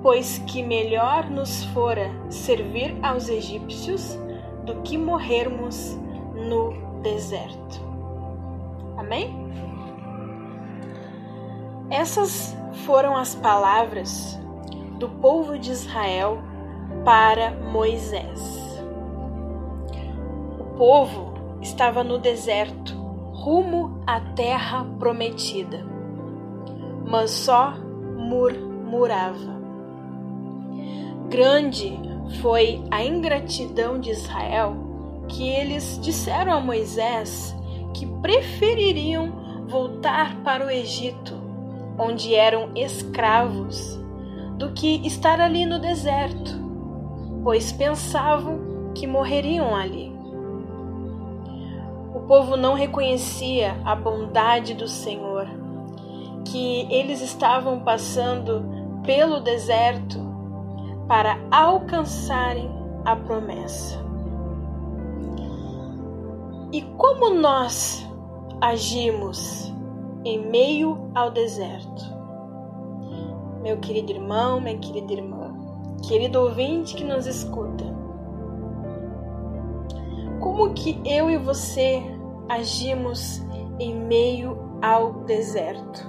Pois que melhor nos fora servir aos egípcios do que morrermos no deserto. Amém? Essas foram as palavras do povo de Israel para Moisés. O povo estava no deserto, rumo à terra prometida, mas só murmurava. Grande foi a ingratidão de Israel que eles disseram a Moisés que prefeririam voltar para o Egito, onde eram escravos, do que estar ali no deserto, pois pensavam que morreriam ali. O povo não reconhecia a bondade do Senhor, que eles estavam passando pelo deserto para alcançarem a promessa. E como nós agimos em meio ao deserto? Meu querido irmão, minha querida irmã, querido ouvinte que nos escuta, como que eu e você agimos em meio ao deserto?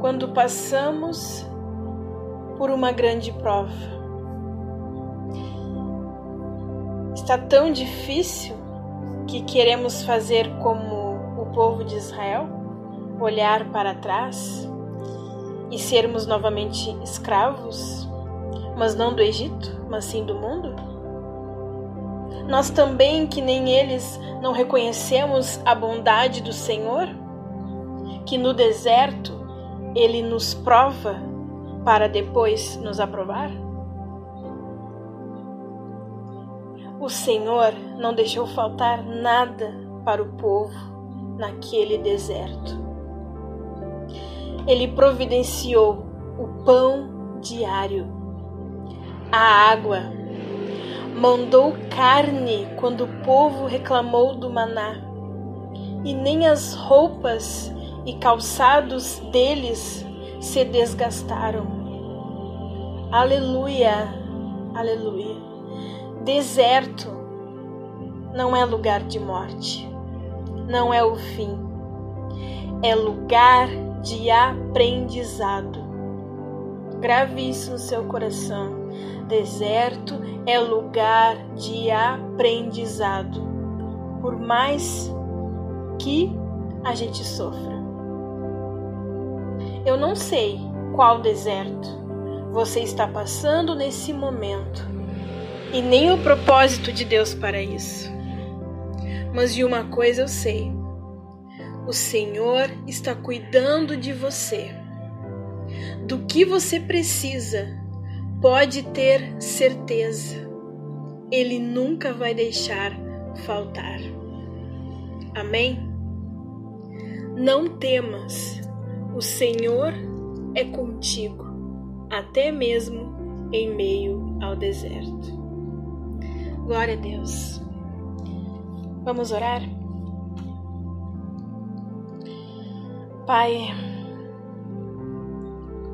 Quando passamos por uma grande prova. Está tão difícil que queremos fazer como o povo de Israel, olhar para trás e sermos novamente escravos, mas não do Egito, mas sim do mundo? Nós também, que nem eles, não reconhecemos a bondade do Senhor, que no deserto ele nos prova para depois nos aprovar? O Senhor não deixou faltar nada para o povo naquele deserto. Ele providenciou o pão diário, a água, mandou carne quando o povo reclamou do maná, e nem as roupas e calçados deles se desgastaram. Aleluia, aleluia. Deserto não é lugar de morte, não é o fim, é lugar de aprendizado. Grave isso no seu coração. Deserto é lugar de aprendizado, por mais que a gente sofra. Eu não sei qual deserto você está passando nesse momento e nem o propósito de Deus para isso. Mas de uma coisa eu sei: o Senhor está cuidando de você. Do que você precisa, pode ter certeza, Ele nunca vai deixar faltar. Amém? Não temas, o Senhor é contigo até mesmo em meio ao deserto. Glória a Deus. Vamos orar? Pai,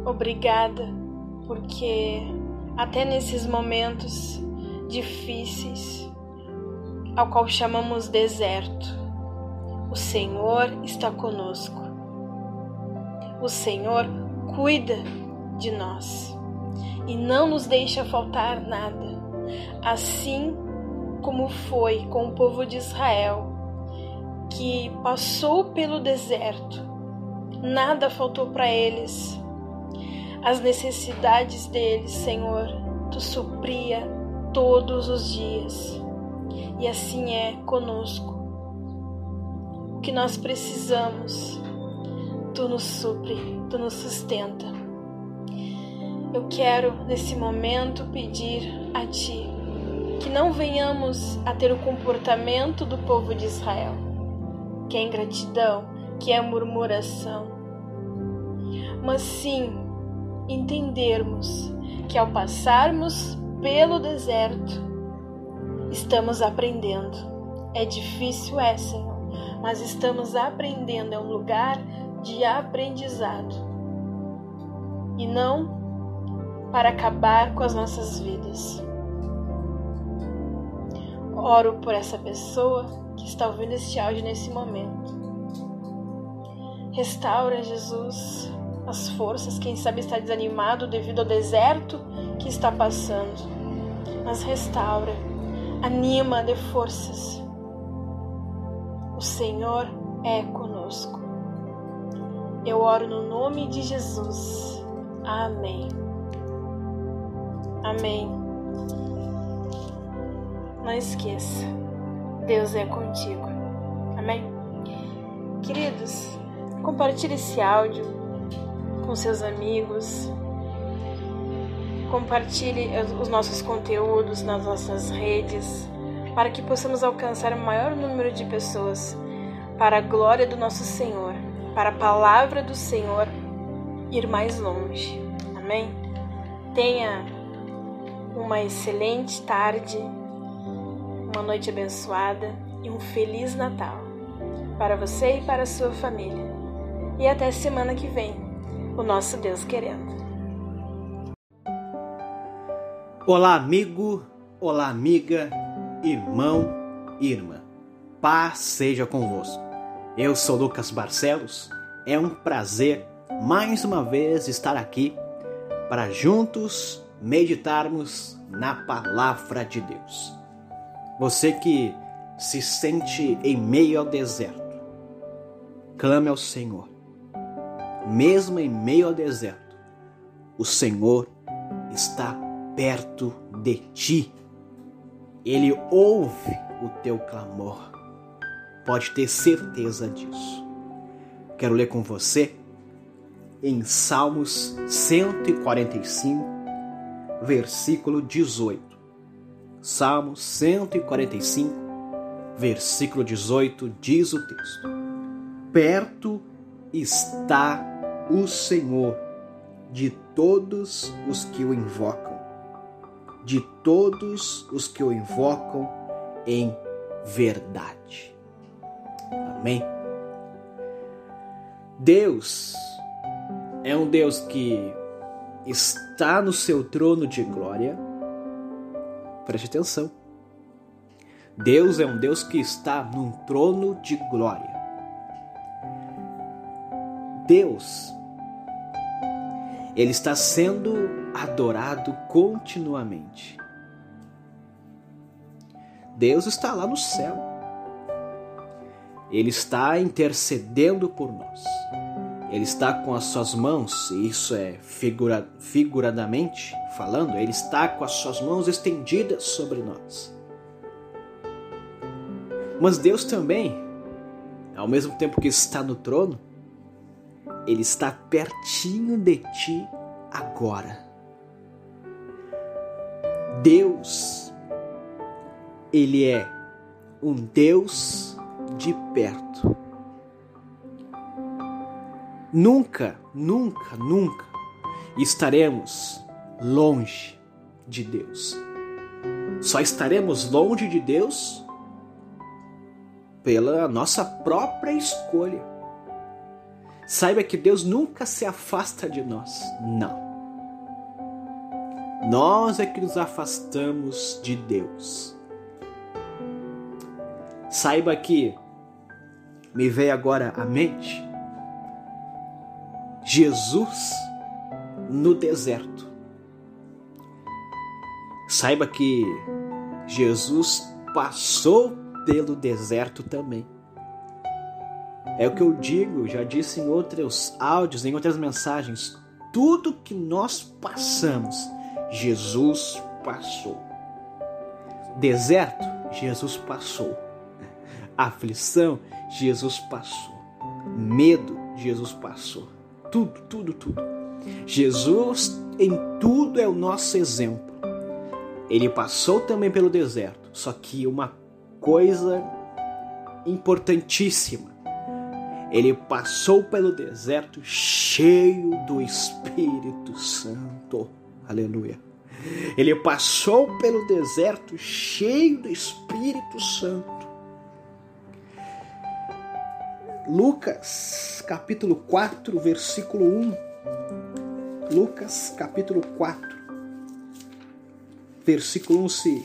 obrigada, porque até nesses momentos difíceis, ao qual chamamos deserto, o Senhor está conosco. O Senhor cuida de nós e não nos deixa faltar nada, assim como foi com o povo de Israel, que passou pelo deserto, nada faltou para eles. As necessidades deles, Senhor, tu supria todos os dias. E assim é conosco. O que nós precisamos, tu nos supre, tu nos sustenta. Eu quero nesse momento pedir a ti que não venhamos a ter o comportamento do povo de Israel, que é ingratidão, que é murmuração, mas sim entendermos que ao passarmos pelo deserto, estamos aprendendo. É difícil, é, Senhor, mas estamos aprendendo, é um lugar de aprendizado e não para acabar com as nossas vidas. Oro por essa pessoa que está ouvindo este áudio nesse momento. Restaura, Jesus, as forças. Quem sabe está desanimado devido ao deserto que está passando. Mas restaura, anima, dê forças. O Senhor é conosco. Eu oro no nome de Jesus. Amém. Amém. Não esqueça, Deus é contigo. Amém? Queridos, compartilhe esse áudio com seus amigos. Compartilhe os nossos conteúdos nas nossas redes para que possamos alcançar o maior número de pessoas para a glória do nosso Senhor, para a palavra do Senhor ir mais longe. Amém? Tenha uma excelente tarde uma noite abençoada e um feliz Natal para você e para a sua família. E até semana que vem, o nosso Deus querendo. Olá, amigo, olá, amiga, irmão, irmã. Paz seja convosco. Eu sou Lucas Barcelos. É um prazer mais uma vez estar aqui para juntos meditarmos na palavra de Deus. Você que se sente em meio ao deserto, clame ao Senhor. Mesmo em meio ao deserto, o Senhor está perto de ti. Ele ouve o teu clamor. Pode ter certeza disso. Quero ler com você em Salmos 145, versículo 18. Salmo 145, versículo 18, diz o texto: Perto está o Senhor de todos os que o invocam, de todos os que o invocam em verdade. Amém. Deus é um Deus que está no seu trono de glória Preste atenção. Deus é um Deus que está num trono de glória. Deus, ele está sendo adorado continuamente. Deus está lá no céu. Ele está intercedendo por nós. Ele está com as suas mãos, e isso é figura, figuradamente falando, ele está com as suas mãos estendidas sobre nós. Mas Deus também, ao mesmo tempo que está no trono, ele está pertinho de ti agora. Deus, ele é um Deus de perto. Nunca, nunca, nunca estaremos longe de Deus. Só estaremos longe de Deus pela nossa própria escolha. Saiba que Deus nunca se afasta de nós. Não. Nós é que nos afastamos de Deus. Saiba que me veio agora à mente Jesus no deserto. Saiba que Jesus passou pelo deserto também. É o que eu digo, já disse em outros áudios, em outras mensagens. Tudo que nós passamos, Jesus passou. Deserto, Jesus passou. Aflição, Jesus passou. Medo, Jesus passou. Tudo, tudo, tudo. Jesus em tudo é o nosso exemplo. Ele passou também pelo deserto, só que uma coisa importantíssima. Ele passou pelo deserto cheio do Espírito Santo. Aleluia. Ele passou pelo deserto cheio do Espírito Santo. Lucas, capítulo 4, versículo 1. Lucas, capítulo 4, versículo 1, se,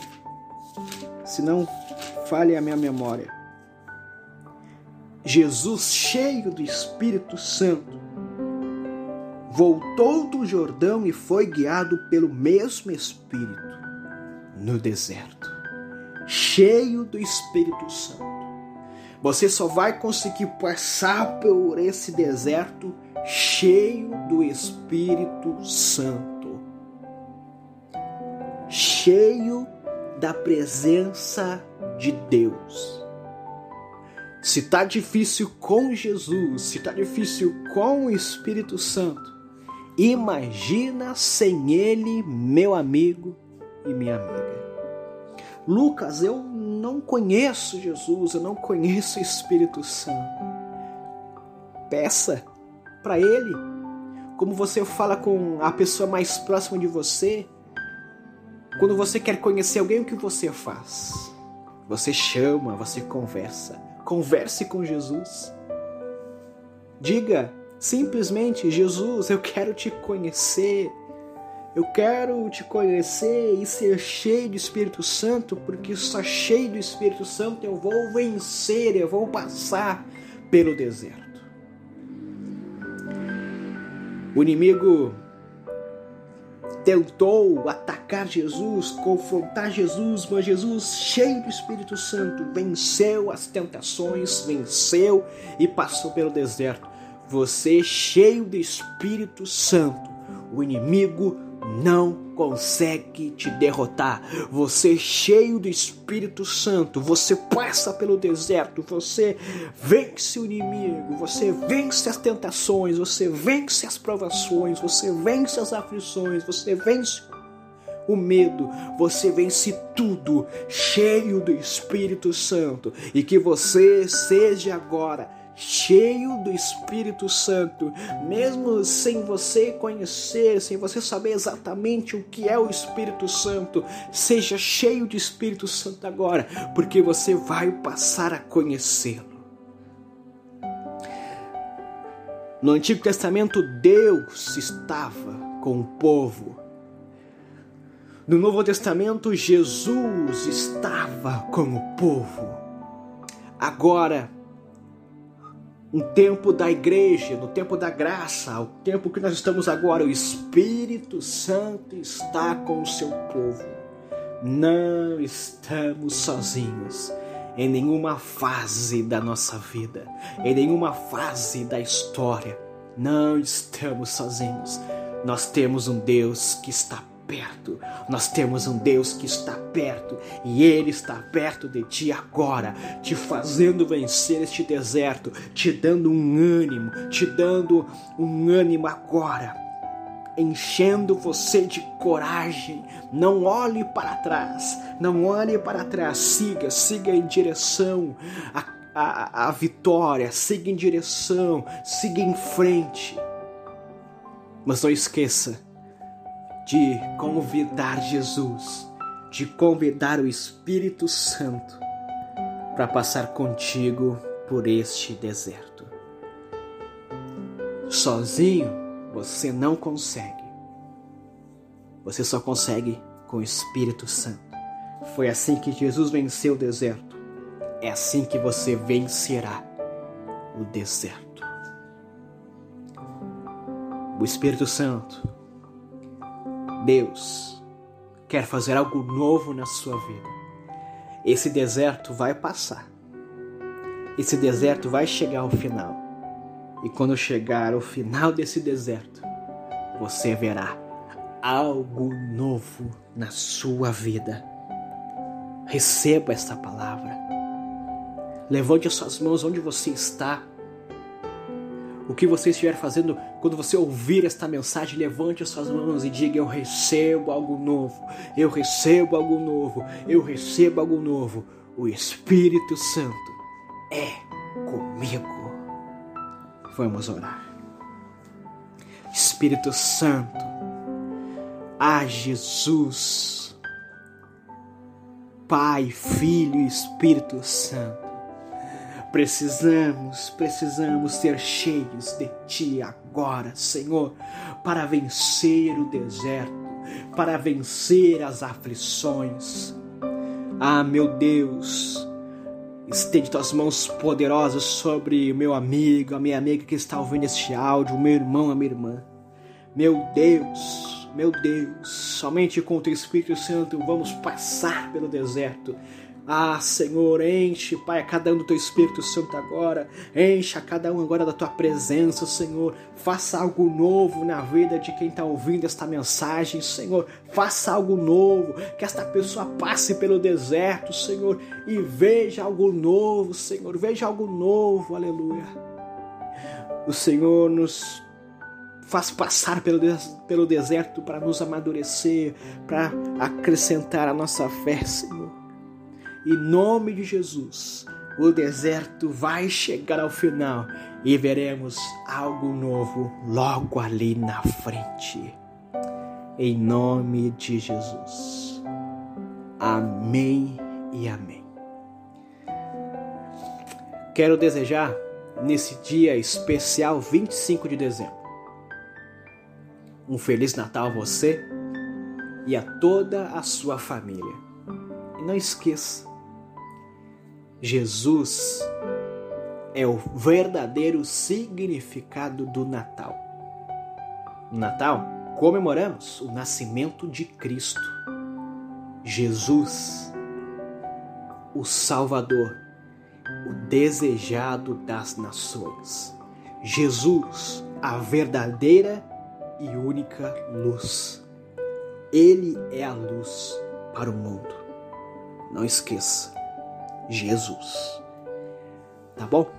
se não falhe a minha memória. Jesus, cheio do Espírito Santo, voltou do Jordão e foi guiado pelo mesmo Espírito no deserto, cheio do Espírito Santo. Você só vai conseguir passar por esse deserto cheio do Espírito Santo, cheio da presença de Deus. Se está difícil com Jesus, se está difícil com o Espírito Santo, imagina sem Ele, meu amigo e minha amiga. Lucas, eu não conheço Jesus, eu não conheço o Espírito Santo. Peça para Ele, como você fala com a pessoa mais próxima de você. Quando você quer conhecer alguém, o que você faz? Você chama, você conversa. Converse com Jesus. Diga simplesmente: Jesus, eu quero te conhecer. Eu quero te conhecer e ser cheio do Espírito Santo, porque só cheio do Espírito Santo eu vou vencer, eu vou passar pelo deserto. O inimigo tentou atacar Jesus, confrontar Jesus, mas Jesus, cheio do Espírito Santo, venceu as tentações, venceu e passou pelo deserto. Você, cheio do Espírito Santo, o inimigo não consegue te derrotar. Você cheio do Espírito Santo, você passa pelo deserto, você vence o inimigo, você vence as tentações, você vence as provações, você vence as aflições, você vence o medo, você vence tudo. Cheio do Espírito Santo. E que você seja agora cheio do Espírito Santo, mesmo sem você conhecer, sem você saber exatamente o que é o Espírito Santo, seja cheio de Espírito Santo agora, porque você vai passar a conhecê-lo. No Antigo Testamento, Deus estava com o povo. No Novo Testamento, Jesus estava com o povo. Agora, um tempo da igreja, no tempo da graça, o tempo que nós estamos agora, o Espírito Santo está com o seu povo. Não estamos sozinhos em nenhuma fase da nossa vida, em nenhuma fase da história. Não estamos sozinhos. Nós temos um Deus que está perto. Nós temos um Deus que está perto e Ele está perto de ti agora, te fazendo vencer este deserto, te dando um ânimo, te dando um ânimo agora, enchendo você de coragem. Não olhe para trás, não olhe para trás, siga, siga em direção à, à, à vitória, siga em direção, siga em frente. Mas não esqueça de convidar Jesus, de convidar o Espírito Santo para passar contigo por este deserto. Sozinho você não consegue. Você só consegue com o Espírito Santo. Foi assim que Jesus venceu o deserto. É assim que você vencerá o deserto. O Espírito Santo Deus quer fazer algo novo na sua vida. Esse deserto vai passar. Esse deserto vai chegar ao final. E quando chegar ao final desse deserto, você verá algo novo na sua vida. Receba esta palavra. Levante as suas mãos onde você está. O que você estiver fazendo, quando você ouvir esta mensagem, levante as suas mãos e diga: Eu recebo algo novo, eu recebo algo novo, eu recebo algo novo. O Espírito Santo é comigo. Vamos orar. Espírito Santo, a Jesus, Pai, Filho e Espírito Santo. Precisamos, precisamos ser cheios de Ti agora, Senhor, para vencer o deserto, para vencer as aflições. Ah, meu Deus, estende tuas mãos poderosas sobre o meu amigo, a minha amiga que está ouvindo este áudio, o meu irmão, a minha irmã. Meu Deus, meu Deus, somente com o teu Espírito Santo vamos passar pelo deserto. Ah, Senhor, enche, Pai, a cada um do teu Espírito Santo agora. Enche a cada um agora da tua presença, Senhor. Faça algo novo na vida de quem está ouvindo esta mensagem, Senhor. Faça algo novo. Que esta pessoa passe pelo deserto, Senhor, e veja algo novo, Senhor. Veja algo novo, aleluia. O Senhor nos faz passar pelo, pelo deserto para nos amadurecer, para acrescentar a nossa fé, Senhor. Em nome de Jesus, o deserto vai chegar ao final e veremos algo novo logo ali na frente. Em nome de Jesus. Amém e amém. Quero desejar nesse dia especial 25 de dezembro um Feliz Natal a você e a toda a sua família. E não esqueça, Jesus é o verdadeiro significado do Natal. No Natal, comemoramos o nascimento de Cristo. Jesus, o Salvador, o desejado das nações. Jesus, a verdadeira e única luz. Ele é a luz para o mundo. Não esqueça, Jesus. Tá bom?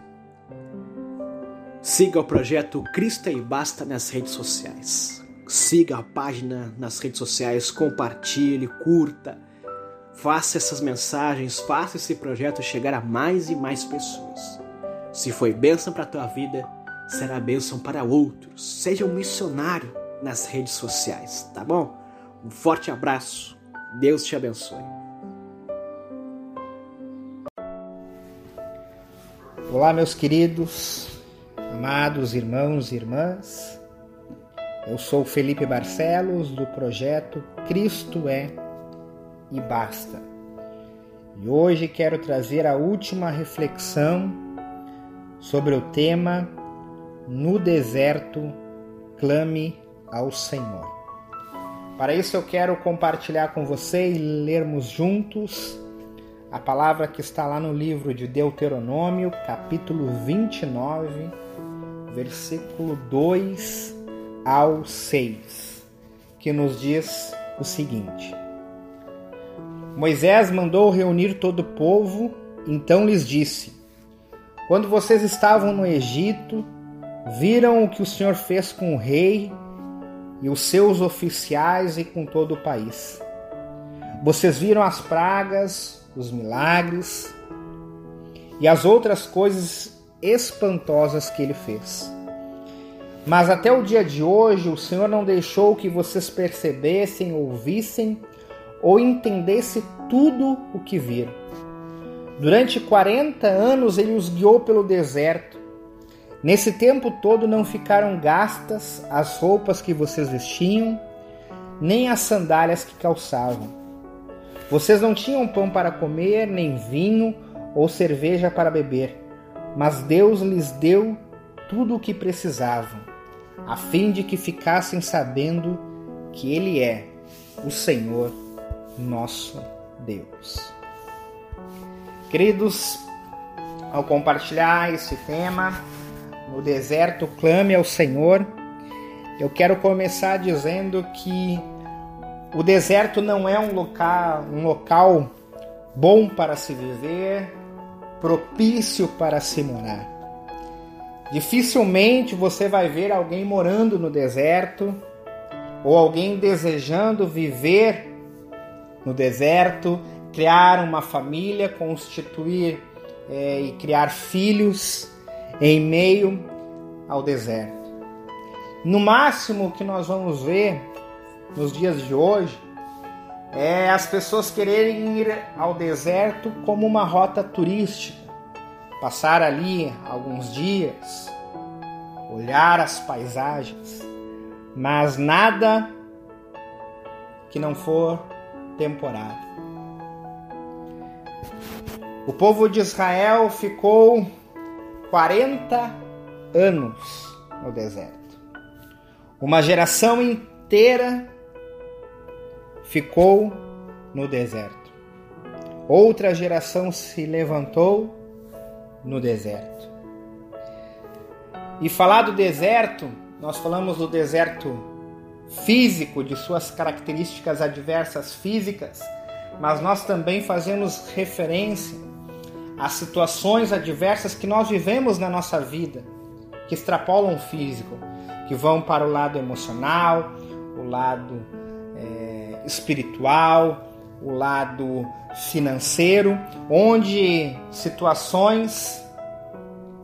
Siga o projeto Cristo e Basta nas redes sociais. Siga a página nas redes sociais, compartilhe, curta. Faça essas mensagens, faça esse projeto chegar a mais e mais pessoas. Se foi bênção para a tua vida, será bênção para outros. Seja um missionário nas redes sociais, tá bom? Um forte abraço. Deus te abençoe. Olá, meus queridos, amados irmãos e irmãs. Eu sou Felipe Barcelos do projeto Cristo é e basta. E hoje quero trazer a última reflexão sobre o tema no deserto, clame ao Senhor. Para isso eu quero compartilhar com você e lermos juntos a palavra que está lá no livro de Deuteronômio, capítulo 29, versículo 2 ao 6, que nos diz o seguinte: Moisés mandou reunir todo o povo, então lhes disse: Quando vocês estavam no Egito, viram o que o Senhor fez com o rei e os seus oficiais e com todo o país. Vocês viram as pragas, os milagres e as outras coisas espantosas que ele fez. Mas até o dia de hoje, o Senhor não deixou que vocês percebessem, ouvissem ou entendessem tudo o que viram. Durante 40 anos ele os guiou pelo deserto Nesse tempo todo não ficaram gastas as roupas que vocês vestiam, nem as sandálias que calçavam. Vocês não tinham pão para comer, nem vinho ou cerveja para beber, mas Deus lhes deu tudo o que precisavam, a fim de que ficassem sabendo que Ele é o Senhor nosso Deus. Queridos, ao compartilhar esse tema, no deserto clame ao Senhor. Eu quero começar dizendo que o deserto não é um local, um local bom para se viver, propício para se morar. Dificilmente você vai ver alguém morando no deserto ou alguém desejando viver no deserto, criar uma família, constituir é, e criar filhos em meio ao deserto. No máximo que nós vamos ver nos dias de hoje é as pessoas quererem ir ao deserto como uma rota turística, passar ali alguns dias, olhar as paisagens, mas nada que não for temporário. O povo de Israel ficou 40 anos no deserto. Uma geração inteira ficou no deserto. Outra geração se levantou no deserto. E falar do deserto, nós falamos do deserto físico, de suas características adversas físicas, mas nós também fazemos referência às situações adversas que nós vivemos na nossa vida, que extrapolam o físico, que vão para o lado emocional, o lado espiritual, o lado financeiro, onde situações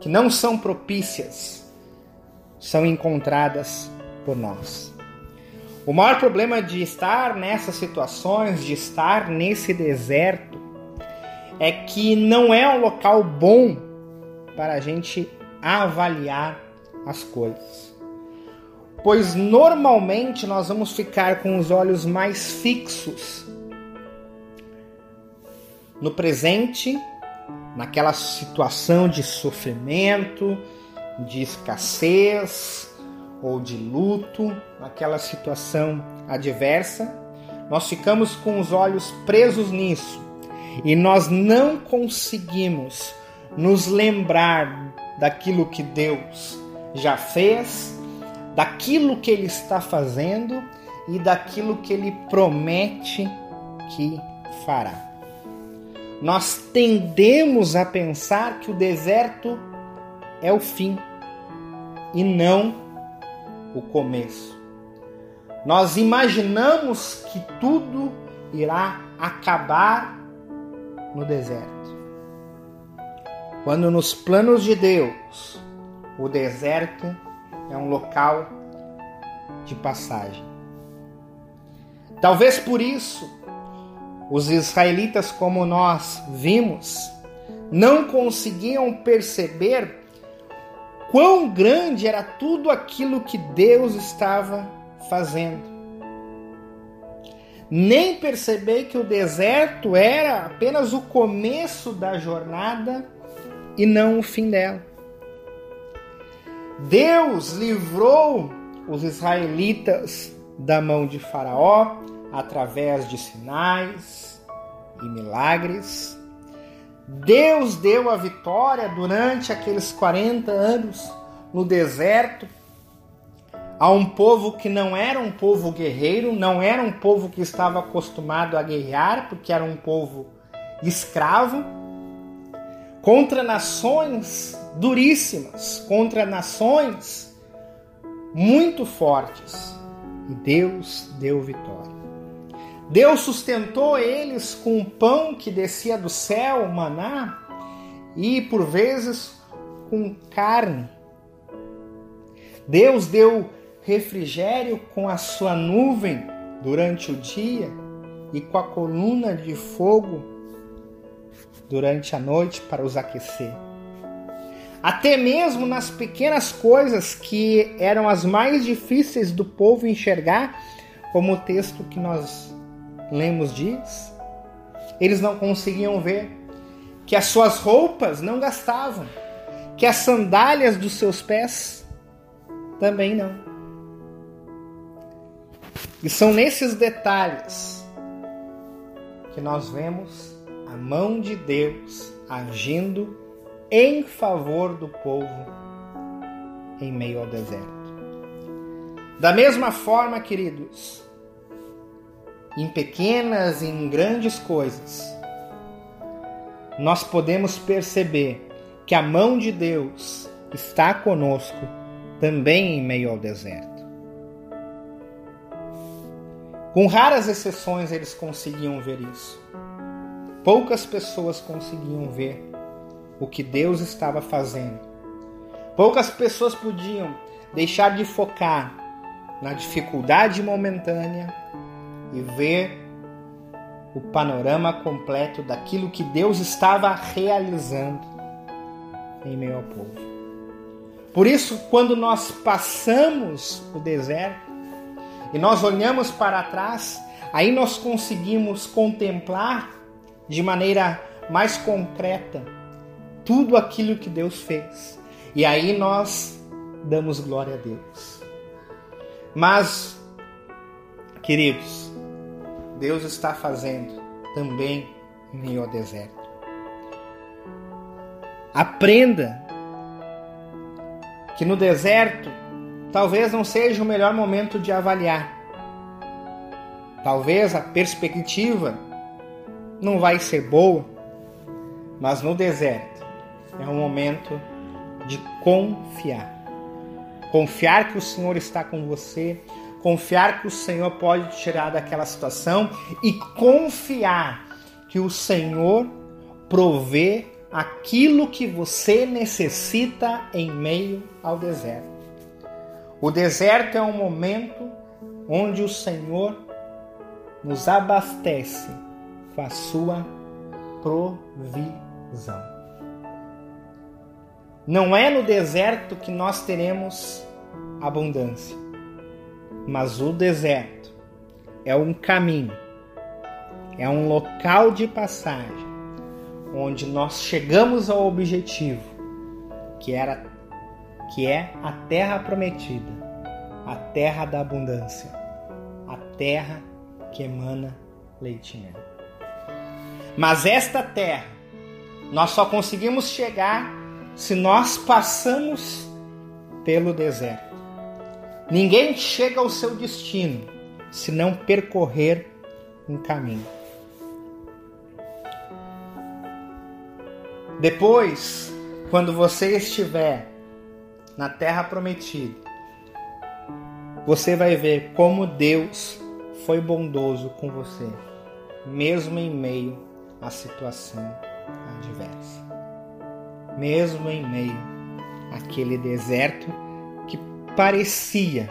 que não são propícias são encontradas por nós. O maior problema de estar nessas situações, de estar nesse deserto, é que não é um local bom para a gente avaliar as coisas pois normalmente nós vamos ficar com os olhos mais fixos no presente, naquela situação de sofrimento, de escassez ou de luto, naquela situação adversa. Nós ficamos com os olhos presos nisso e nós não conseguimos nos lembrar daquilo que Deus já fez daquilo que ele está fazendo e daquilo que ele promete que fará. Nós tendemos a pensar que o deserto é o fim e não o começo. Nós imaginamos que tudo irá acabar no deserto. Quando nos planos de Deus o deserto é um local de passagem. Talvez por isso os israelitas, como nós vimos, não conseguiam perceber quão grande era tudo aquilo que Deus estava fazendo. Nem perceber que o deserto era apenas o começo da jornada e não o fim dela. Deus livrou os israelitas da mão de Faraó através de sinais e milagres. Deus deu a vitória durante aqueles 40 anos no deserto a um povo que não era um povo guerreiro, não era um povo que estava acostumado a guerrear, porque era um povo escravo, contra nações duríssimas contra nações muito fortes. E Deus deu vitória. Deus sustentou eles com o pão que descia do céu, maná, e por vezes com carne. Deus deu refrigério com a sua nuvem durante o dia e com a coluna de fogo durante a noite para os aquecer. Até mesmo nas pequenas coisas que eram as mais difíceis do povo enxergar, como o texto que nós lemos diz, eles não conseguiam ver que as suas roupas não gastavam, que as sandálias dos seus pés também não. E são nesses detalhes que nós vemos a mão de Deus agindo em favor do povo em meio ao deserto. Da mesma forma, queridos, em pequenas e em grandes coisas, nós podemos perceber que a mão de Deus está conosco também em meio ao deserto. Com raras exceções, eles conseguiam ver isso. Poucas pessoas conseguiam ver o que Deus estava fazendo. Poucas pessoas podiam deixar de focar na dificuldade momentânea e ver o panorama completo daquilo que Deus estava realizando em meio ao povo. Por isso, quando nós passamos o deserto e nós olhamos para trás, aí nós conseguimos contemplar de maneira mais concreta tudo aquilo que Deus fez. E aí nós damos glória a Deus. Mas, queridos, Deus está fazendo também em meio ao deserto. Aprenda que no deserto talvez não seja o melhor momento de avaliar. Talvez a perspectiva não vai ser boa, mas no deserto é um momento de confiar. Confiar que o Senhor está com você, confiar que o Senhor pode te tirar daquela situação e confiar que o Senhor provê aquilo que você necessita em meio ao deserto. O deserto é um momento onde o Senhor nos abastece a sua provisão. Não é no deserto que nós teremos abundância, mas o deserto é um caminho, é um local de passagem onde nós chegamos ao objetivo, que era que é a terra prometida, a terra da abundância, a terra que emana leite e mel. Mas esta terra nós só conseguimos chegar se nós passamos pelo deserto. Ninguém chega ao seu destino se não percorrer um caminho. Depois, quando você estiver na terra prometida, você vai ver como Deus foi bondoso com você, mesmo em meio à situação adversa. Mesmo em meio àquele deserto que parecia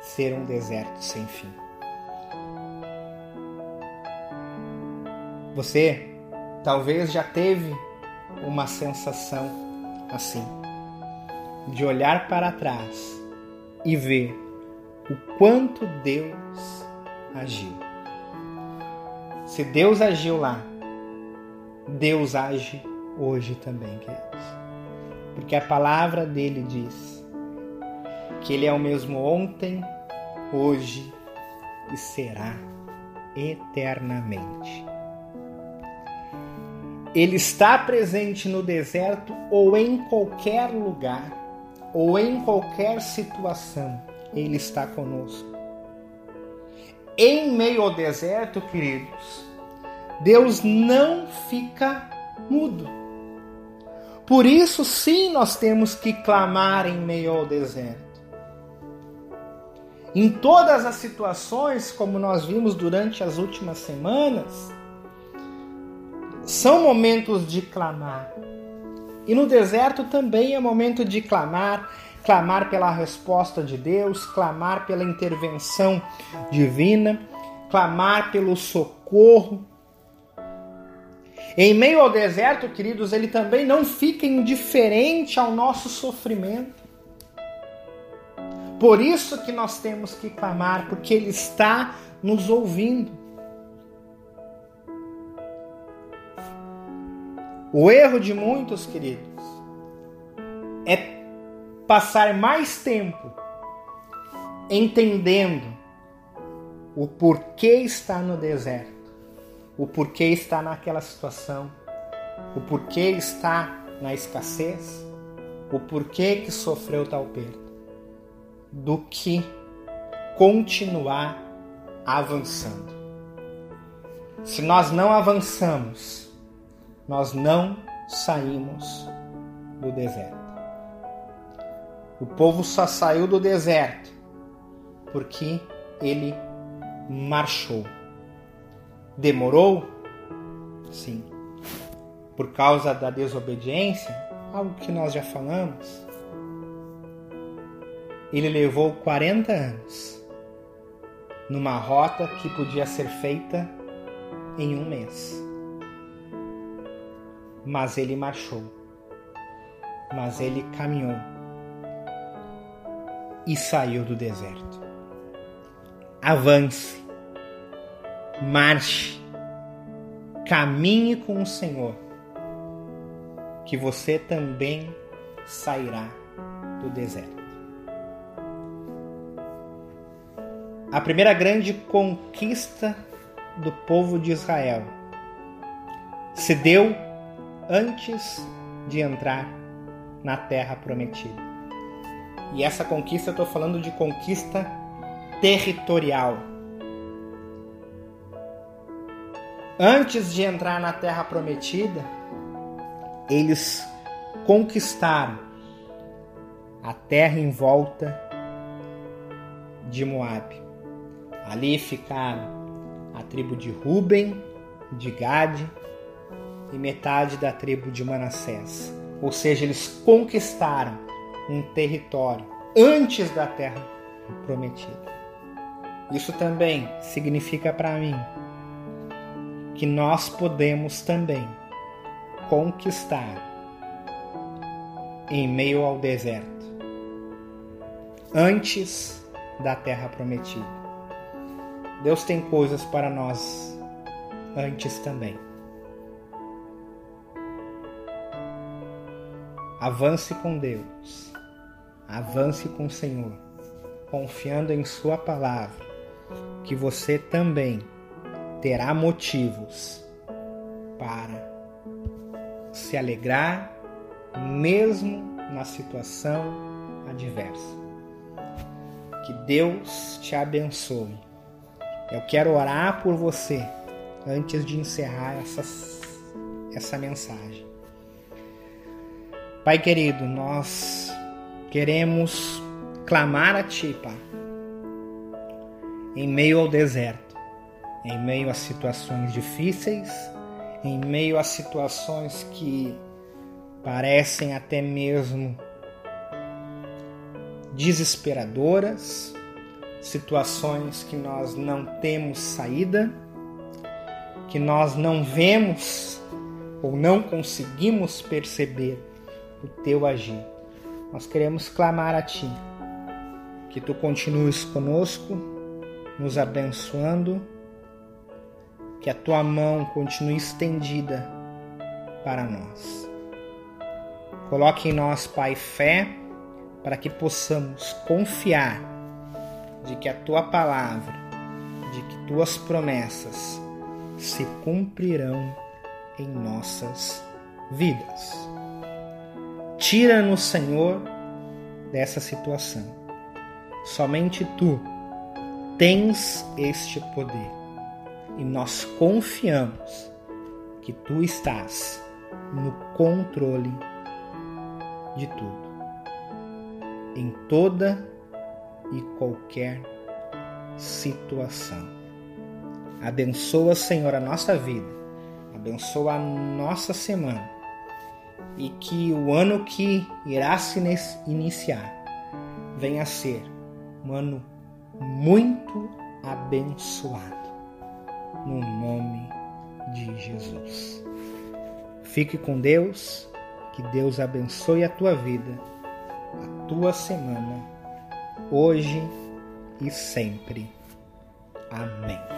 ser um deserto sem fim. Você talvez já teve uma sensação assim, de olhar para trás e ver o quanto Deus agiu. Se Deus agiu lá, Deus age hoje também, queridos. Porque a palavra dele diz que ele é o mesmo ontem, hoje e será eternamente. Ele está presente no deserto ou em qualquer lugar, ou em qualquer situação, ele está conosco. Em meio ao deserto, queridos, Deus não fica mudo. Por isso, sim, nós temos que clamar em meio ao deserto. Em todas as situações, como nós vimos durante as últimas semanas, são momentos de clamar. E no deserto também é momento de clamar, clamar pela resposta de Deus, clamar pela intervenção divina, clamar pelo socorro. Em meio ao deserto, queridos, ele também não fica indiferente ao nosso sofrimento. Por isso que nós temos que clamar, porque ele está nos ouvindo. O erro de muitos, queridos, é passar mais tempo entendendo o porquê está no deserto, o porquê está naquela situação, o porquê está na escassez, o porquê que sofreu tal perda, do que continuar avançando. se nós não avançamos, nós não saímos do deserto. O povo só saiu do deserto porque ele marchou. Demorou? Sim. Por causa da desobediência, algo que nós já falamos. Ele levou 40 anos numa rota que podia ser feita em um mês. Mas ele marchou. Mas ele caminhou e saiu do deserto. Avance, marche, caminhe com o Senhor, que você também sairá do deserto. A primeira grande conquista do povo de Israel se deu antes de entrar na terra prometida. E essa conquista eu estou falando de conquista territorial. Antes de entrar na terra prometida, eles conquistaram a terra em volta de Moabe. Ali ficaram a tribo de Ruben, de Gade e metade da tribo de Manassés. Ou seja, eles conquistaram um território antes da terra prometida. Isso também significa para mim que nós podemos também conquistar em meio ao deserto, antes da terra prometida. Deus tem coisas para nós antes também. Avance com Deus avance com o Senhor, confiando em Sua palavra, que você também terá motivos para se alegrar, mesmo na situação adversa. Que Deus te abençoe. Eu quero orar por você antes de encerrar essa, essa mensagem. Pai querido, nós Queremos clamar a Ti, Pai, em meio ao deserto, em meio a situações difíceis, em meio a situações que parecem até mesmo desesperadoras, situações que nós não temos saída, que nós não vemos ou não conseguimos perceber o teu agir. Nós queremos clamar a Ti, que Tu continues conosco, nos abençoando, que a Tua mão continue estendida para nós. Coloque em nós, Pai, fé para que possamos confiar de que a Tua palavra, de que Tuas promessas se cumprirão em nossas vidas. Tira-nos, Senhor, dessa situação. Somente tu tens este poder e nós confiamos que tu estás no controle de tudo, em toda e qualquer situação. Abençoa, Senhor, a nossa vida, abençoa a nossa semana e que o ano que irá se iniciar venha a ser um ano muito abençoado. No nome de Jesus. Fique com Deus, que Deus abençoe a tua vida, a tua semana, hoje e sempre. Amém.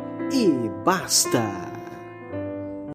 e basta!